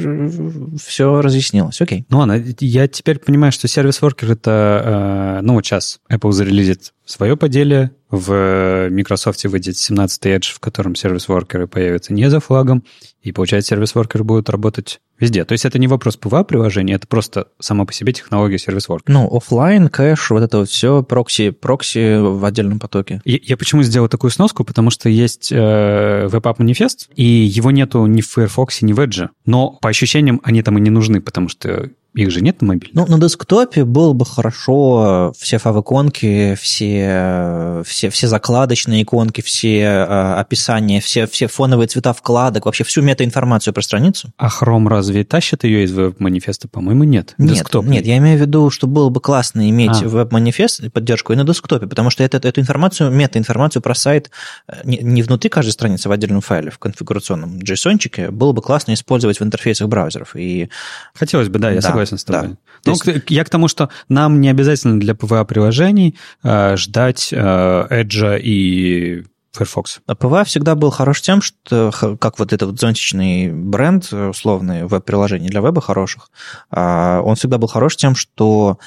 все разъяснилось. Окей. Ну ладно, я теперь понимаю, что сервис-воркер это, э, ну, вот сейчас Apple зарелизит свое поделие, в Microsoft выйдет 17 Edge, в котором сервис-воркеры появятся не за флагом, и, получается, сервис-воркеры будут работать везде. То есть это не вопрос PWA-приложения, это просто сама по себе технология сервис-воркера. Ну, офлайн, кэш, вот это вот все, прокси, прокси в отдельном потоке. Я, я почему сделал такую сноску? Потому что есть э, WebApp манифест, и его нету ни в Firefox, ни в Edge. Но по ощущениям они там и не нужны, потому что их же нет на мобильном. Ну, на десктопе было бы хорошо все фав-иконки, все, все, все закладочные иконки, все э, описания, все, все фоновые цвета вкладок, вообще всю метаинформацию про страницу. А Chrome разве тащит ее из веб-манифеста? По-моему, нет. Нет, Десктоп. нет, я имею в виду, что было бы классно иметь а. веб-манифест, поддержку и на десктопе, потому что это, эту информацию, метаинформацию про сайт э, не, не внутри каждой страницы в отдельном файле, в конфигурационном JSON-чике, было бы классно использовать в интерфейсах браузеров. И... Хотелось бы, да, я да. согласен согласен с тобой. Да. Ну, есть... Я к тому, что нам не обязательно для PWA-приложений э, ждать э, Edge и Firefox. А PWA всегда был хорош тем, что как вот этот вот зонтичный бренд, условный веб-приложений для веба хороших, э, он всегда был хорош тем, что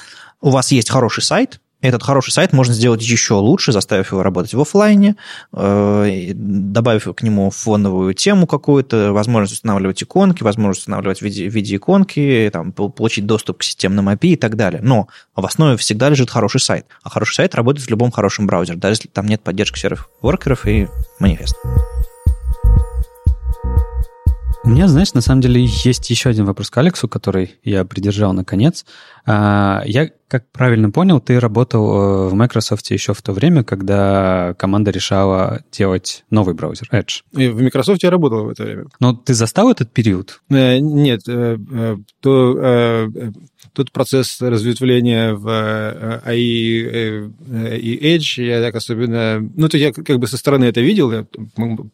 у вас есть хороший сайт, этот хороший сайт можно сделать еще лучше, заставив его работать в офлайне, э, добавив к нему фоновую тему какую-то, возможность устанавливать иконки, возможность устанавливать в виде, в виде иконки, там, получить доступ к системным API и так далее. Но в основе всегда лежит хороший сайт. А хороший сайт работает в любом хорошем браузере, даже если там нет поддержки сервис-воркеров и манифест. У меня, знаешь, на самом деле есть еще один вопрос к Алексу, который я придержал наконец. А, я, как правильно понял, ты работал э, в Microsoft еще в то время, когда команда решала делать новый браузер, Edge. И в Microsoft я работал в это время. Но ты застал этот период? Э, нет. Э, то, тот процесс разветвления в AI и Edge, я так особенно... Ну, то я как бы со стороны это видел, я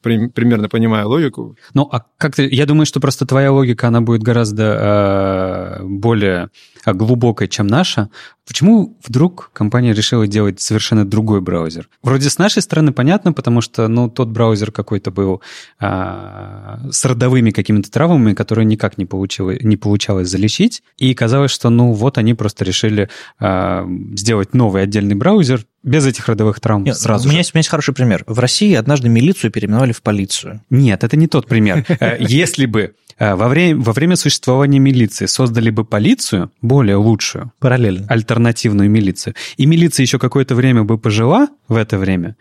примерно понимаю логику. Ну, а как ты... Я думаю, что просто твоя логика, она будет гораздо более глубокой глубокой, чем наша, почему вдруг компания решила делать совершенно другой браузер? Вроде с нашей стороны понятно, потому что, ну, тот браузер какой-то был а, с родовыми какими-то травмами, которые никак не, получило, не получалось залечить, и казалось, что, ну, вот они просто решили а, сделать новый отдельный браузер, без этих родовых травм Нет, сразу у меня. Есть, у меня есть хороший пример. В России однажды милицию переименовали в полицию. Нет, это не тот пример. Э, если бы э, во время, во время существования милиции создали бы полицию, более лучшую. Параллельно. Альтернативную милицию. И милиция еще какое-то время бы пожила в это время,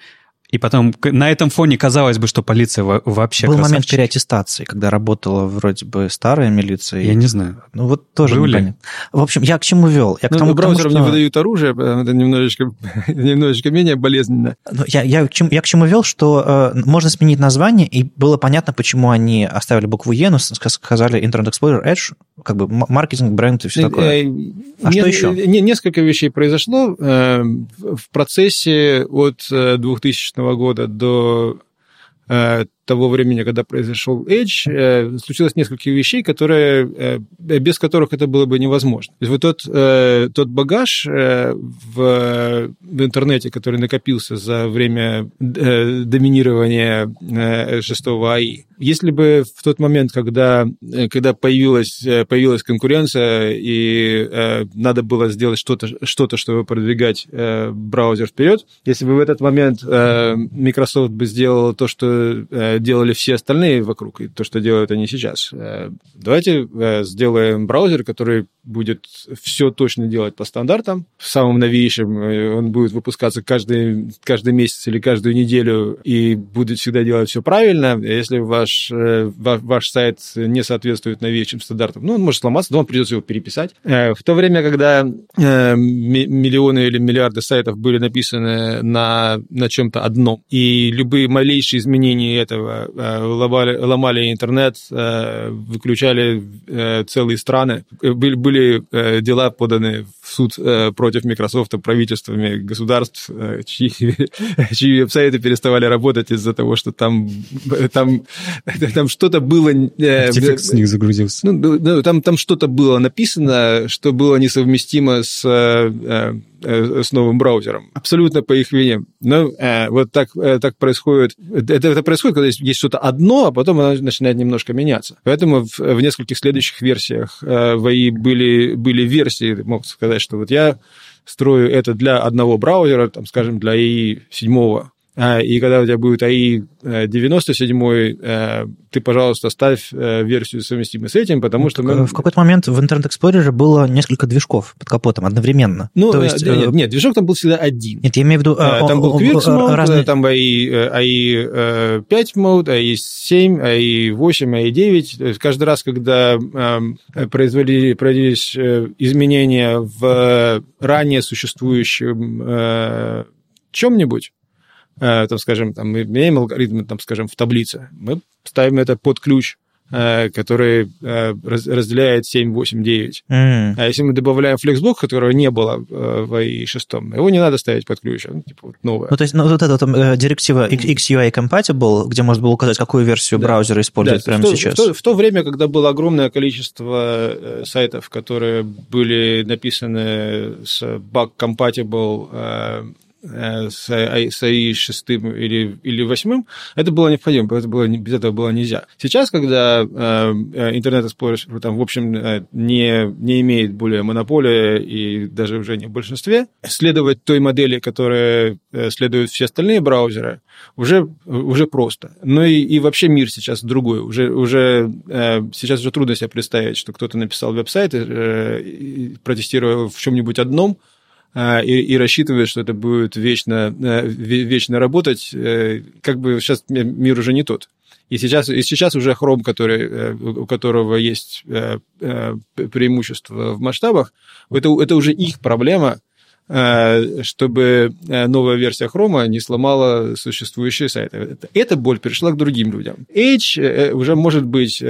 И потом на этом фоне казалось бы, что полиция вообще Был момент переаттестации, когда работала вроде бы старая милиция. Я не знаю. Ну вот тоже Был ли? В общем, я к чему вел? Я к ну, тому, браузерам что... не выдают оружие, это немножечко, немножечко менее болезненно. Ну, я, я, к чему, я к чему вел, что э, можно сменить название, и было понятно, почему они оставили букву Е, но сказали Internet Explorer Edge, как бы маркетинг, бренд и все э, такое. Э, а не, что еще? Не, несколько вещей произошло э, в процессе от 2000 года до э, того времени, когда произошел Edge, э, случилось несколько вещей, которые, э, без которых это было бы невозможно. То есть вот тот, э, тот багаж в, в интернете, который накопился за время доминирования шестого АИ, если бы в тот момент, когда, когда появилась, появилась конкуренция и надо было сделать что-то, что-то, чтобы продвигать браузер вперед, если бы в этот момент Microsoft бы сделала то, что делали все остальные вокруг, и то, что делают они сейчас. Э, давайте э, сделаем браузер, который будет все точно делать по стандартам. В самом новейшем э, он будет выпускаться каждый, каждый месяц или каждую неделю и будет всегда делать все правильно. Если ваш, ваш сайт не соответствует новейшим стандартам, ну, он может сломаться, но вам придется его переписать. В то время, когда миллионы или миллиарды сайтов были написаны на, на чем-то одном, и любые малейшие изменения этого ломали, ломали интернет, э, выключали э, целые страны. Были, были дела поданы в суд против Microsoft правительствами государств, чьи, чьи веб-сайты переставали работать из-за того, что там, там, там что-то было... Артефакт с них загрузился. Ну, там, там что-то было написано, что было несовместимо с Э, с новым браузером. Абсолютно по их вине. Но э, вот так, э, так происходит. Это, это происходит, когда есть, есть что-то одно, а потом оно начинает немножко меняться. Поэтому в, в нескольких следующих версиях э, в АИ были, были версии, мог сказать, что вот я строю это для одного браузера, там, скажем, для 7 а, и когда у тебя будет АИ 97, э, э, ты, пожалуйста, ставь э, версию совместимую с этим, потому ну, что... Мы... В какой-то момент в Internet Explorer было несколько движков под капотом одновременно. Ну, То есть, нет, нет, движок там был всегда один. Нет, я имею в виду... Там был Quirks mode, разные... там АИ, АИ 5 мод, АИ 7, АИ 8, АИ 9. То есть каждый раз, когда произвели, произвелись изменения в ранее существующем чем-нибудь, Э, там, скажем, там, мы имеем алгоритм, там, скажем, в таблице, мы ставим это под ключ, э, который э, разделяет 7, 8, 9. Mm. А если мы добавляем флексблок, которого не было в i6, его не надо ставить под ключ, он типа вот новое. Ну, то есть ну, вот эта там, директива XUI Compatible, где можно было указать, какую версию да. браузера использовать да, прямо в то, сейчас. В то, в то время, когда было огромное количество сайтов, которые были написаны с bug compatible Э, с, с АИ 6 или, или 8, это было необходимо, это было, без этого было нельзя. Сейчас, когда интернет э, Explorer, там, в общем, э, не, не имеет более монополии и даже уже не в большинстве, следовать той модели, которая следуют все остальные браузеры, уже, уже просто. Но и, и вообще мир сейчас другой. Уже, уже, сейчас уже трудно себе представить, что кто-то написал веб-сайт, протестировал в чем-нибудь одном, и, и рассчитывает, что это будет вечно, э, вечно работать, э, как бы сейчас мир уже не тот. И сейчас, и сейчас уже Chrome, который, э, у которого есть преимущество в масштабах, это, это уже их проблема, чтобы э, новая версия Chrome не сломала существующие сайты. Эта боль перешла к другим людям. Edge э, уже может быть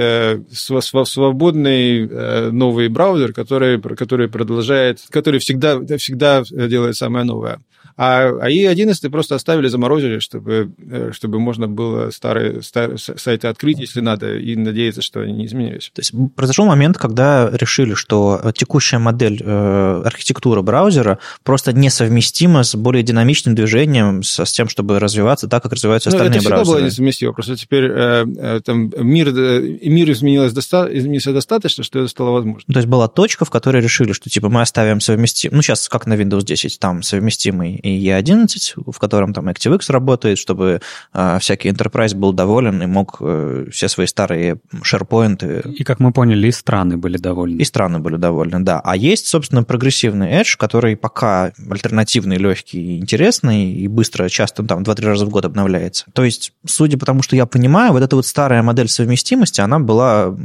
свободный новый браузер, который, который продолжает, который всегда, всегда делает самое новое. А, а И11 просто оставили, заморозили, чтобы, э, чтобы можно было старые, старые сайты открыть, если надо, и надеяться, что они не изменились. То есть произошел момент, когда решили, что текущая модель э, архитектуры браузера просто несовместима с более динамичным движением, с, с тем, чтобы развиваться так, как развиваются остальные ну, это браузеры. Это было несовместимо. Просто теперь э, э там, мир, э, мир изменилось доста- изменился достаточно, что это стало возможно. То есть была точка, в которой решили, что типа мы оставим совместимый, ну сейчас как на Windows 10, там совместимый и E11, в котором там ActiveX работает, чтобы а, всякий enterprise был доволен и мог а, все свои старые SharePoint... И, как мы поняли, и страны были довольны. И страны были довольны, да. А есть, собственно, прогрессивный Edge, который пока альтернативный, легкий, интересный и быстро, часто там 2-3 раза в год обновляется. То есть, судя по тому, что я понимаю, вот эта вот старая модель совместимости, она была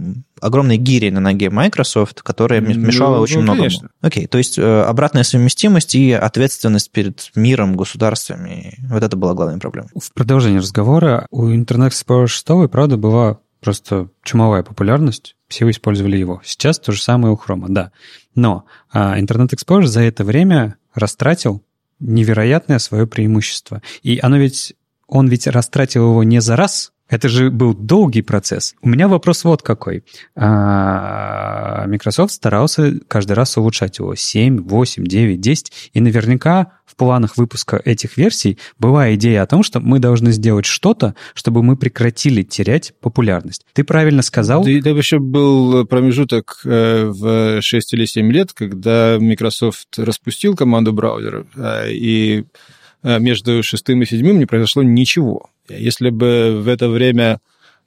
огромной гирей на ноге Microsoft, которая мешала ну, очень ну, многому. Конечно. Окей, то есть э, обратная совместимость и ответственность перед миром, государствами, вот это была главная проблема. В продолжении разговора у Internet Explorer 6, правда, была просто чумовая популярность, все использовали его. Сейчас то же самое у Chrome, да. Но а, Internet Explorer за это время растратил невероятное свое преимущество. И оно ведь, он ведь растратил его не за раз, это же был долгий процесс. У меня вопрос вот какой. А, Microsoft старался каждый раз улучшать его 7, 8, 9, 10. И наверняка в планах выпуска этих версий была идея о том, что мы должны сделать что-то, чтобы мы прекратили терять популярность. Ты правильно сказал. Да, да еще был промежуток э, в 6 или 7 лет, когда Microsoft распустил команду браузеров, э, и между шестым и седьмым не произошло ничего. Если бы в это время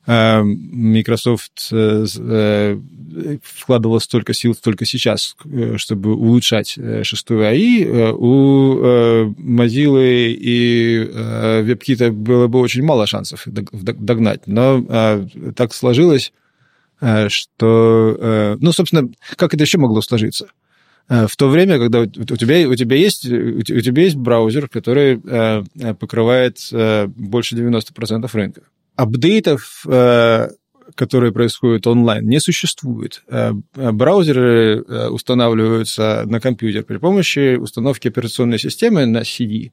э, Microsoft э, э, вкладывал столько сил только сейчас, чтобы улучшать шестую АИ, у Mozilla и WebKit было бы очень мало шансов догнать. Но так сложилось, что... Ну, собственно, как это еще могло сложиться? В то время, когда у тебя, у тебя, есть, у тебя есть браузер, который э, покрывает э, больше 90% рынка. Апдейтов, э, которые происходят онлайн, не существует. Браузеры устанавливаются на компьютер при помощи установки операционной системы на CD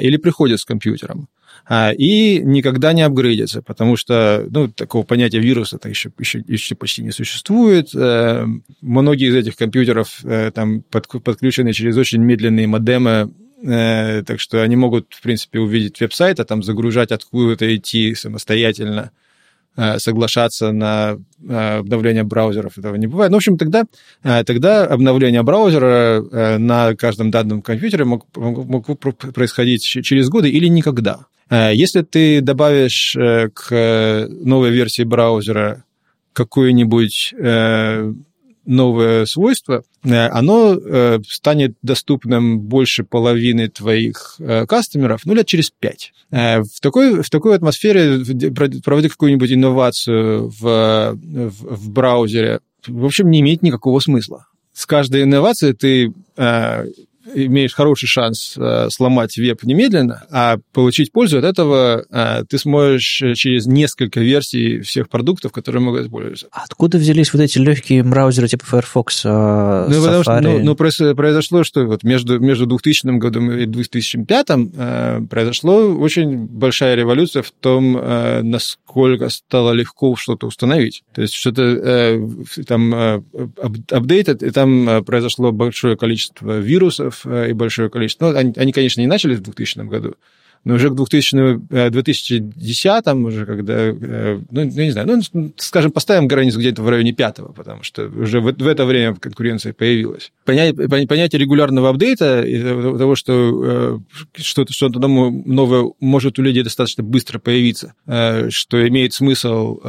или приходят с компьютером. А, и никогда не апгрейдится, потому что ну, такого понятия вируса -то еще, еще, еще почти не существует. Э, многие из этих компьютеров э, там подключены через очень медленные модемы, э, так что они могут, в принципе, увидеть веб-сайт, а там загружать откуда-то идти самостоятельно соглашаться на обновление браузеров, этого не бывает. Ну, в общем, тогда, тогда обновление браузера на каждом данном компьютере мог, мог, происходить через годы или никогда. Э, если ты добавишь э, к новой версии браузера какое-нибудь э, новое свойство, оно станет доступным больше половины твоих кастомеров, ну, лет через пять. В такой, в такой атмосфере проводить какую-нибудь инновацию в, в, в браузере, в общем, не имеет никакого смысла. С каждой инновацией ты имеешь хороший шанс э, сломать веб немедленно, а получить пользу от этого э, ты сможешь через несколько версий всех продуктов, которые могут использоваться. Откуда взялись вот эти легкие браузеры типа Firefox, э, ну, потому что, ну, ну, произошло, что вот между, между 2000 годом и 2005 э, произошло очень большая революция в том, э, насколько стало легко что-то установить. То есть что-то э, там э, и там э, произошло большое количество вирусов, Э, и большое количество. Ну, они, они, конечно, не начали в 2000 году, но уже к 2000, 2010 э, уже, когда, э, ну, я не знаю, ну, скажем, поставим границу где-то в районе пятого, потому что уже в, в это время конкуренция появилась. Понятие, понятие регулярного апдейта и того, что что-то что новое может у людей достаточно быстро появиться, что имеет смысл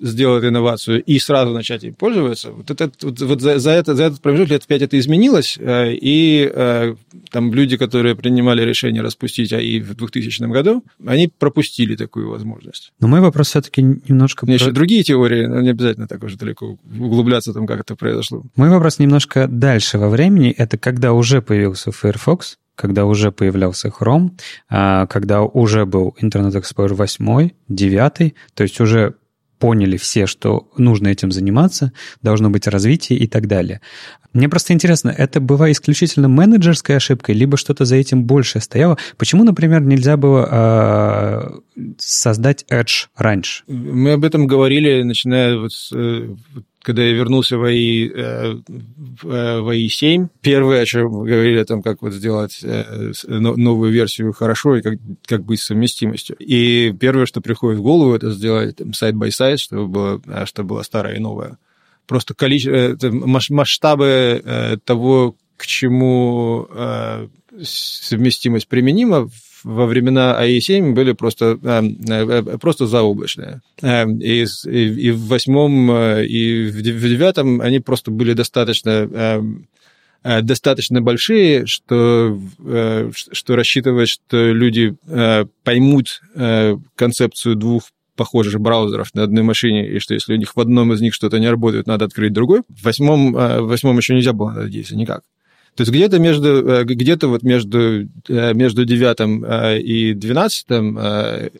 сделать инновацию и сразу начать им пользоваться, вот, это, вот, вот за, за, это, за этот промежуток лет пять это изменилось, и там люди, которые принимали решение распустить АИ в 2000 2000 году, они пропустили такую возможность. Но мой вопрос все-таки немножко... У меня про... еще другие теории, но не обязательно так уже далеко углубляться в том, как это произошло. Мой вопрос немножко дальше во времени. Это когда уже появился Firefox, когда уже появлялся Chrome, а, когда уже был Internet Explorer 8, 9, то есть уже поняли все, что нужно этим заниматься, должно быть развитие и так далее. Мне просто интересно, это была исключительно менеджерская ошибка, либо что-то за этим больше стояло? Почему, например, нельзя было э, создать Edge раньше? Мы об этом говорили, начиная вот с, э, когда я вернулся в АИ, э, в АИ 7, первое, о чем мы говорили, о том, как вот сделать э, новую версию хорошо и как, как быть совместимостью. И первое, что приходит в голову, это сделать side-by-side, чтобы было, чтобы было старое и новое просто количество, масштабы того, к чему совместимость применима, во времена IE7 были просто, просто заоблачные. И, и в восьмом, и в девятом они просто были достаточно достаточно большие, что, что рассчитывать, что люди поймут концепцию двух похожих браузеров на одной машине, и что если у них в одном из них что-то не работает, надо открыть другой. В восьмом, в восьмом еще нельзя было надеяться никак. То есть где-то между, э, где-то вот между, э, между девятым э, и двенадцатым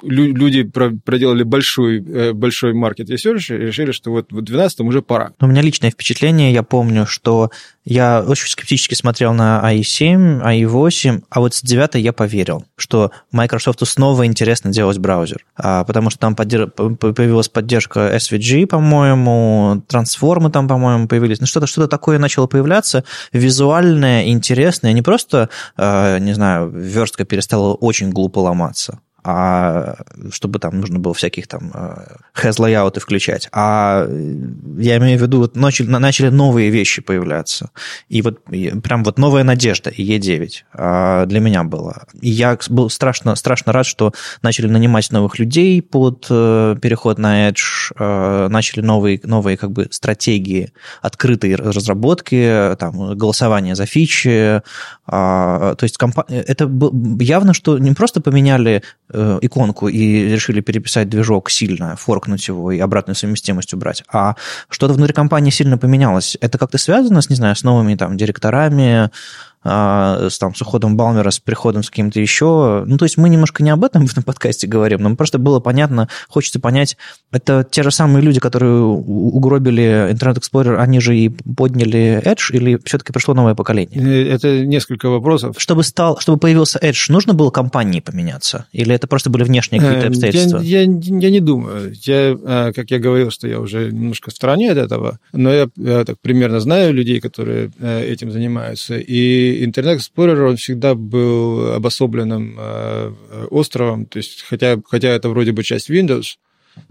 люди проделали большой, большой маркет research и решили, что вот в двенадцатом уже пора. У меня личное впечатление, я помню, что я очень скептически смотрел на IE7, IE8, а вот с 9 я поверил, что Microsoft снова интересно делать браузер, а, потому что там появилась поддержка SVG, по-моему, трансформы там, по-моему, появились, ну что-то что такое начало появляться, визуальное, интересное, не просто, а, не знаю, верстка перестала очень глупо ломаться, а чтобы там нужно было всяких там has э, layout включать. А я имею в виду, вот начали, начали новые вещи появляться. И вот прям вот новая надежда, и E9 а, для меня была. И я был страшно, страшно рад, что начали нанимать новых людей под э, переход на Edge, э, начали новые, новые как бы стратегии открытой разработки, там, голосование за фичи. А, то есть компа... это явно, что не просто поменяли Э, иконку и решили переписать движок сильно, форкнуть его и обратную совместимость убрать, а что-то внутри компании сильно поменялось. Это как-то связано с, не знаю, с новыми там директорами, с, там, с уходом Балмера, с приходом с кем-то еще. Ну, то есть мы немножко не об этом в этом подкасте говорим, но просто было понятно, хочется понять, это те же самые люди, которые угробили Internet Explorer, они же и подняли Edge, или все-таки пришло новое поколение? Э, это несколько вопросов. Чтобы, стал, чтобы появился Edge, нужно было компании поменяться? Или это просто были внешние какие-то эм, обстоятельства? Я, я, я не думаю. Я, а, как я говорил, что я уже немножко в стороне от этого, но я, я так примерно знаю людей, которые э, этим занимаются, и Internet Explorer, он всегда был обособленным э, островом, то есть хотя, хотя это вроде бы часть Windows,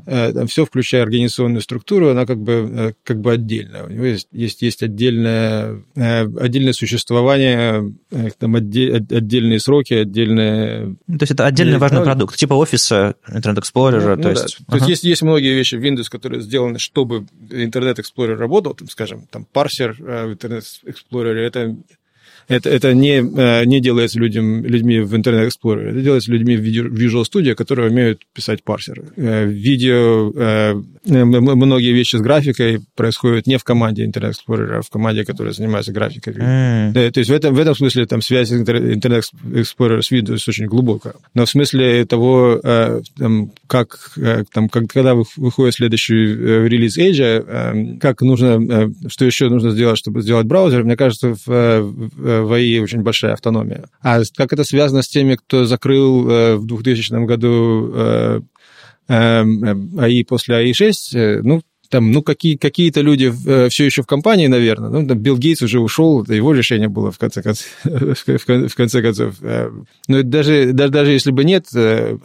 э, там все, включая организационную структуру, она как бы, э, как бы отдельная. У него есть, есть, есть отдельное, отдельное существование, там отдельные сроки, отдельные... Ну, то есть это отдельный есть, важный ну, продукт, типа офиса, Internet Explorer. Ну, то, есть, да. ага. то есть есть, есть многие вещи в Windows, которые сделаны, чтобы Internet Explorer работал, там, скажем, там парсер в Internet Explorer, это это, это не, э, не делается людям, людьми в Internet Explorer, это делается людьми в Visual Studio, которые умеют писать парсеры. Э, видео, э, многие вещи с графикой происходят не в команде Internet Explorer, а в команде, которая занимается графикой. Mm. Да, то есть в этом, в этом смысле там связь Internet Explorer с Windows очень глубокая. Но в смысле того, там, как, там, как, когда выходит следующий релиз Edge, как нужно, что еще нужно сделать, чтобы сделать браузер, мне кажется, в, в АИ очень большая автономия. А как это связано с теми, кто закрыл э, в 2000 году э, э, АИ после АИ-6? Ну, там, ну, какие, какие-то люди э, все еще в компании, наверное. Ну, там, Билл Гейтс уже ушел, это его решение было, в конце концов. в конце концов. Э. Но даже, даже, даже если бы нет, э,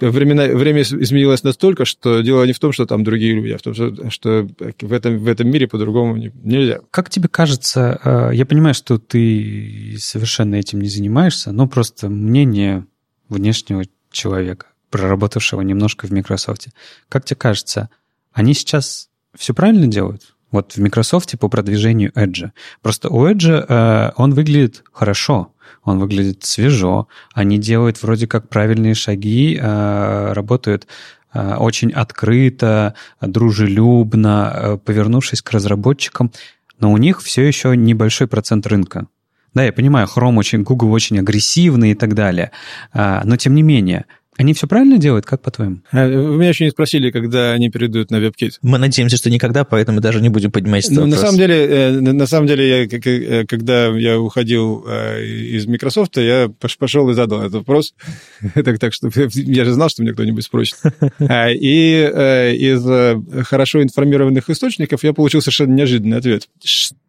времена, время изменилось настолько, что дело не в том, что там другие люди, а в том, что, что в, этом, в этом мире по-другому нельзя. Как тебе кажется, я понимаю, что ты совершенно этим не занимаешься, но просто мнение внешнего человека, проработавшего немножко в Microsoft. Как тебе кажется, они сейчас все правильно делают? Вот в Microsoft по продвижению Edge. Просто у Edge э, он выглядит хорошо, он выглядит свежо, они делают вроде как правильные шаги, э, работают э, очень открыто, дружелюбно, э, повернувшись к разработчикам, но у них все еще небольшой процент рынка. Да, я понимаю, Chrome очень, Google очень агрессивный и так далее, э, но тем не менее – они все правильно делают, как по-твоему? А, вы меня еще не спросили, когда они перейдут на WebKit. Мы надеемся, что никогда, поэтому даже не будем поднимать этот ну, На самом деле, э, на самом деле, я, э, когда я уходил э, из Microsoft, я пошел и задал этот вопрос. так, так что я же знал, что меня кто-нибудь спросит. А, и из хорошо информированных источников я получил совершенно неожиданный ответ,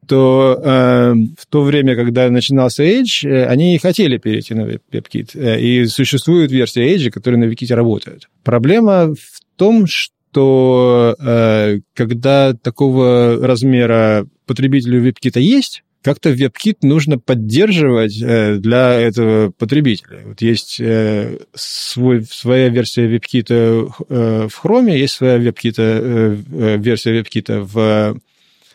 что э, в то время, когда начинался Edge, э, они хотели перейти на WebKit. Э, и существует версия Edge, которая на WebKit работает. Проблема в том, что э, когда такого размера потребителю WebKit есть, как-то WebKit нужно поддерживать для этого потребителя. Вот есть свой, своя версия WebKit в Chrome, есть своя WebKit, версия WebKit в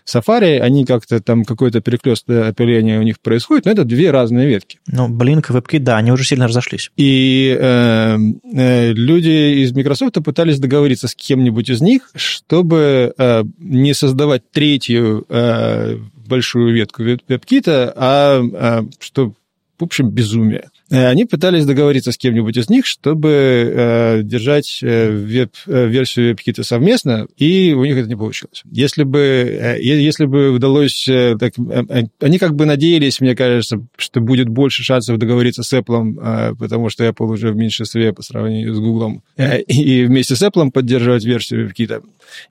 Safari, они как-то там какое-то перекрестное опиление у них происходит, но это две разные ветки. Ну, Blink и WebKit, да, они уже сильно разошлись. И э, э, люди из Microsoft пытались договориться с кем-нибудь из них, чтобы э, не создавать третью э, большую ветку WebKit, а, а что, в общем, безумие. Э, они пытались договориться с кем-нибудь из них, чтобы э, держать э, веб, версию WebKit совместно, и у них это не получилось. Если бы, если бы удалось... Так, они как бы надеялись, мне кажется, что будет больше шансов договориться с Apple, потому что Apple уже в меньшинстве по сравнению с Google, и вместе с Apple поддерживать версию WebKit.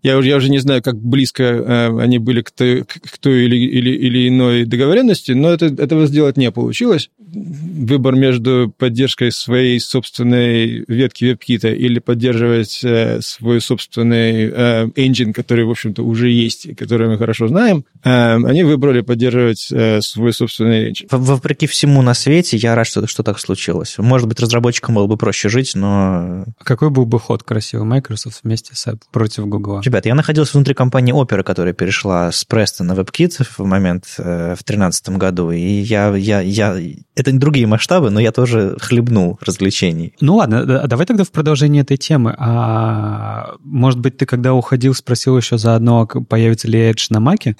Я уже, я уже не знаю, как близко э, они были к той, к той или, или, или иной договоренности, но это, этого сделать не получилось. Выбор между поддержкой своей собственной ветки WebKit или поддерживать э, свой собственный э, engine, который, в общем-то, уже есть, и который мы хорошо знаем, э, они выбрали поддерживать э, свой собственный engine. Вопреки всему на свете, я рад, что, что так случилось. Может быть, разработчикам было бы проще жить, но... Какой был бы ход красивый Microsoft вместе с Apple против Google? Ребята, я находился внутри компании Opera, которая перешла с Presto на WebKit в момент э, в 2013 году, и я, я, я... Это другие масштабы, но я тоже хлебнул развлечений. Ну ладно, давай тогда в продолжении этой темы. А может быть, ты когда уходил, спросил еще заодно, появится ли Edge на Маке?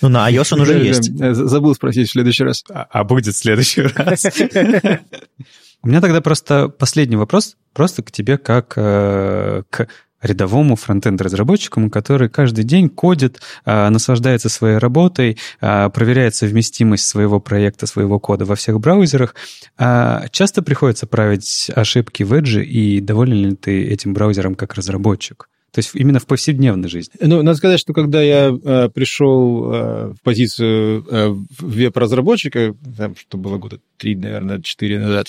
Ну, на iOS он уже есть. Забыл спросить в следующий раз. А, а будет в следующий раз. У меня тогда просто последний вопрос, просто к тебе как э, к рядовому фронтенд-разработчику, который каждый день кодит, а, наслаждается своей работой, а, проверяет совместимость своего проекта, своего кода во всех браузерах. А, часто приходится править ошибки в Edge, и доволен ли ты этим браузером как разработчик? То есть именно в повседневной жизни. Ну, надо сказать, что когда я э, пришел э, в позицию э, веб-разработчика, там, что было года три, наверное, четыре назад,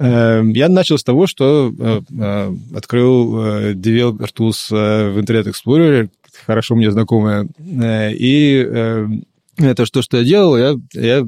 я начал с того, что э, э, открыл э, Developer Tools в Internet Explorer, хорошо мне знакомая, и это что, что я делал, я, я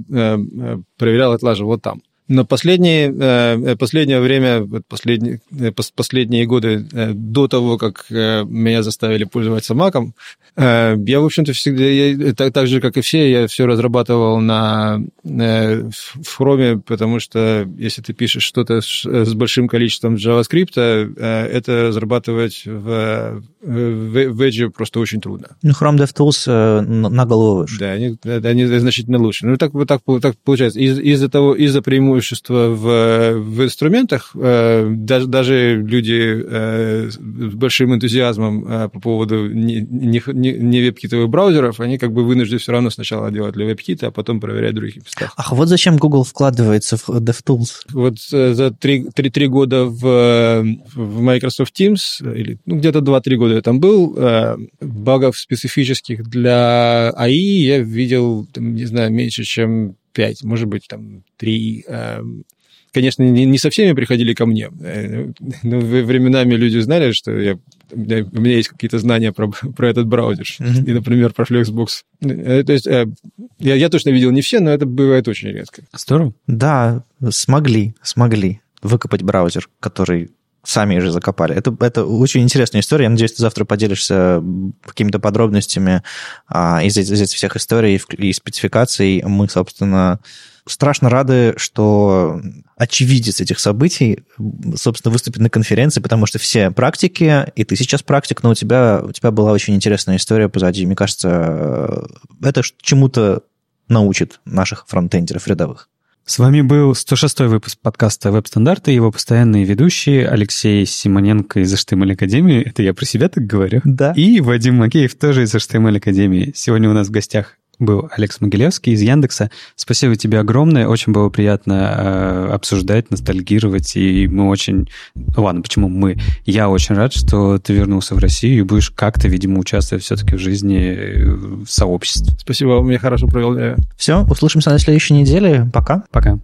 проверял, отлаживал вот там. Но последние, э, последнее время, последние, э, последние годы э, до того, как меня заставили пользоваться Маком, я, в общем-то, всегда, я, так, так же, как и все, я все разрабатывал на, в Chrome, потому что если ты пишешь что-то с большим количеством JavaScript, это разрабатывать в, в, в Edge просто очень трудно. Ну, Chrome DevTools на голову выше. Да, они, они значительно лучше. Ну, так, так, так получается. Из, из-за того, из-за преимущества преимущество в, в инструментах. Э, даже, даже люди э, с большим энтузиазмом э, по поводу не, не, не веб-китовых браузеров, они как бы вынуждены все равно сначала делать для веб-кита, а потом проверять в других местах. Ах, вот зачем Google вкладывается в DevTools? Вот за три, три, три года в, в Microsoft Teams, или ну, где-то 2-3 года я там был, багов специфических для АИ я видел, там, не знаю, меньше, чем 5, может быть, там 3. Эм, конечно, не со всеми приходили ко мне, э, но временами люди знали, что я, у меня есть какие-то знания про, про этот браузер, mm-hmm. и, например, про Flexbox. Э, то есть э, я, я точно видел не все, но это бывает очень редко. Здорово. Да, смогли, смогли выкопать браузер, который сами же закопали. Это, это очень интересная история. Я надеюсь, ты завтра поделишься какими-то подробностями а, из, из этих всех историй и спецификаций. Мы, собственно, страшно рады, что очевидец этих событий, собственно, выступит на конференции, потому что все практики, и ты сейчас практик, но у тебя, у тебя была очень интересная история позади. Мне кажется, это чему-то научит наших фронтендеров рядовых. С вами был 106-й выпуск подкаста «Веб-стандарты» и его постоянные ведущие Алексей Симоненко из HTML Академии. Это я про себя так говорю? Да. И Вадим Макеев тоже из HTML Академии. Сегодня у нас в гостях был Алекс Могилевский из Яндекса. Спасибо тебе огромное. Очень было приятно э, обсуждать, ностальгировать. И мы очень... Ладно, почему мы? Я очень рад, что ты вернулся в Россию и будешь как-то, видимо, участвовать все-таки в жизни э, в сообществе. Спасибо, мне хорошо провел. Все, услышимся на следующей неделе. Пока. Пока.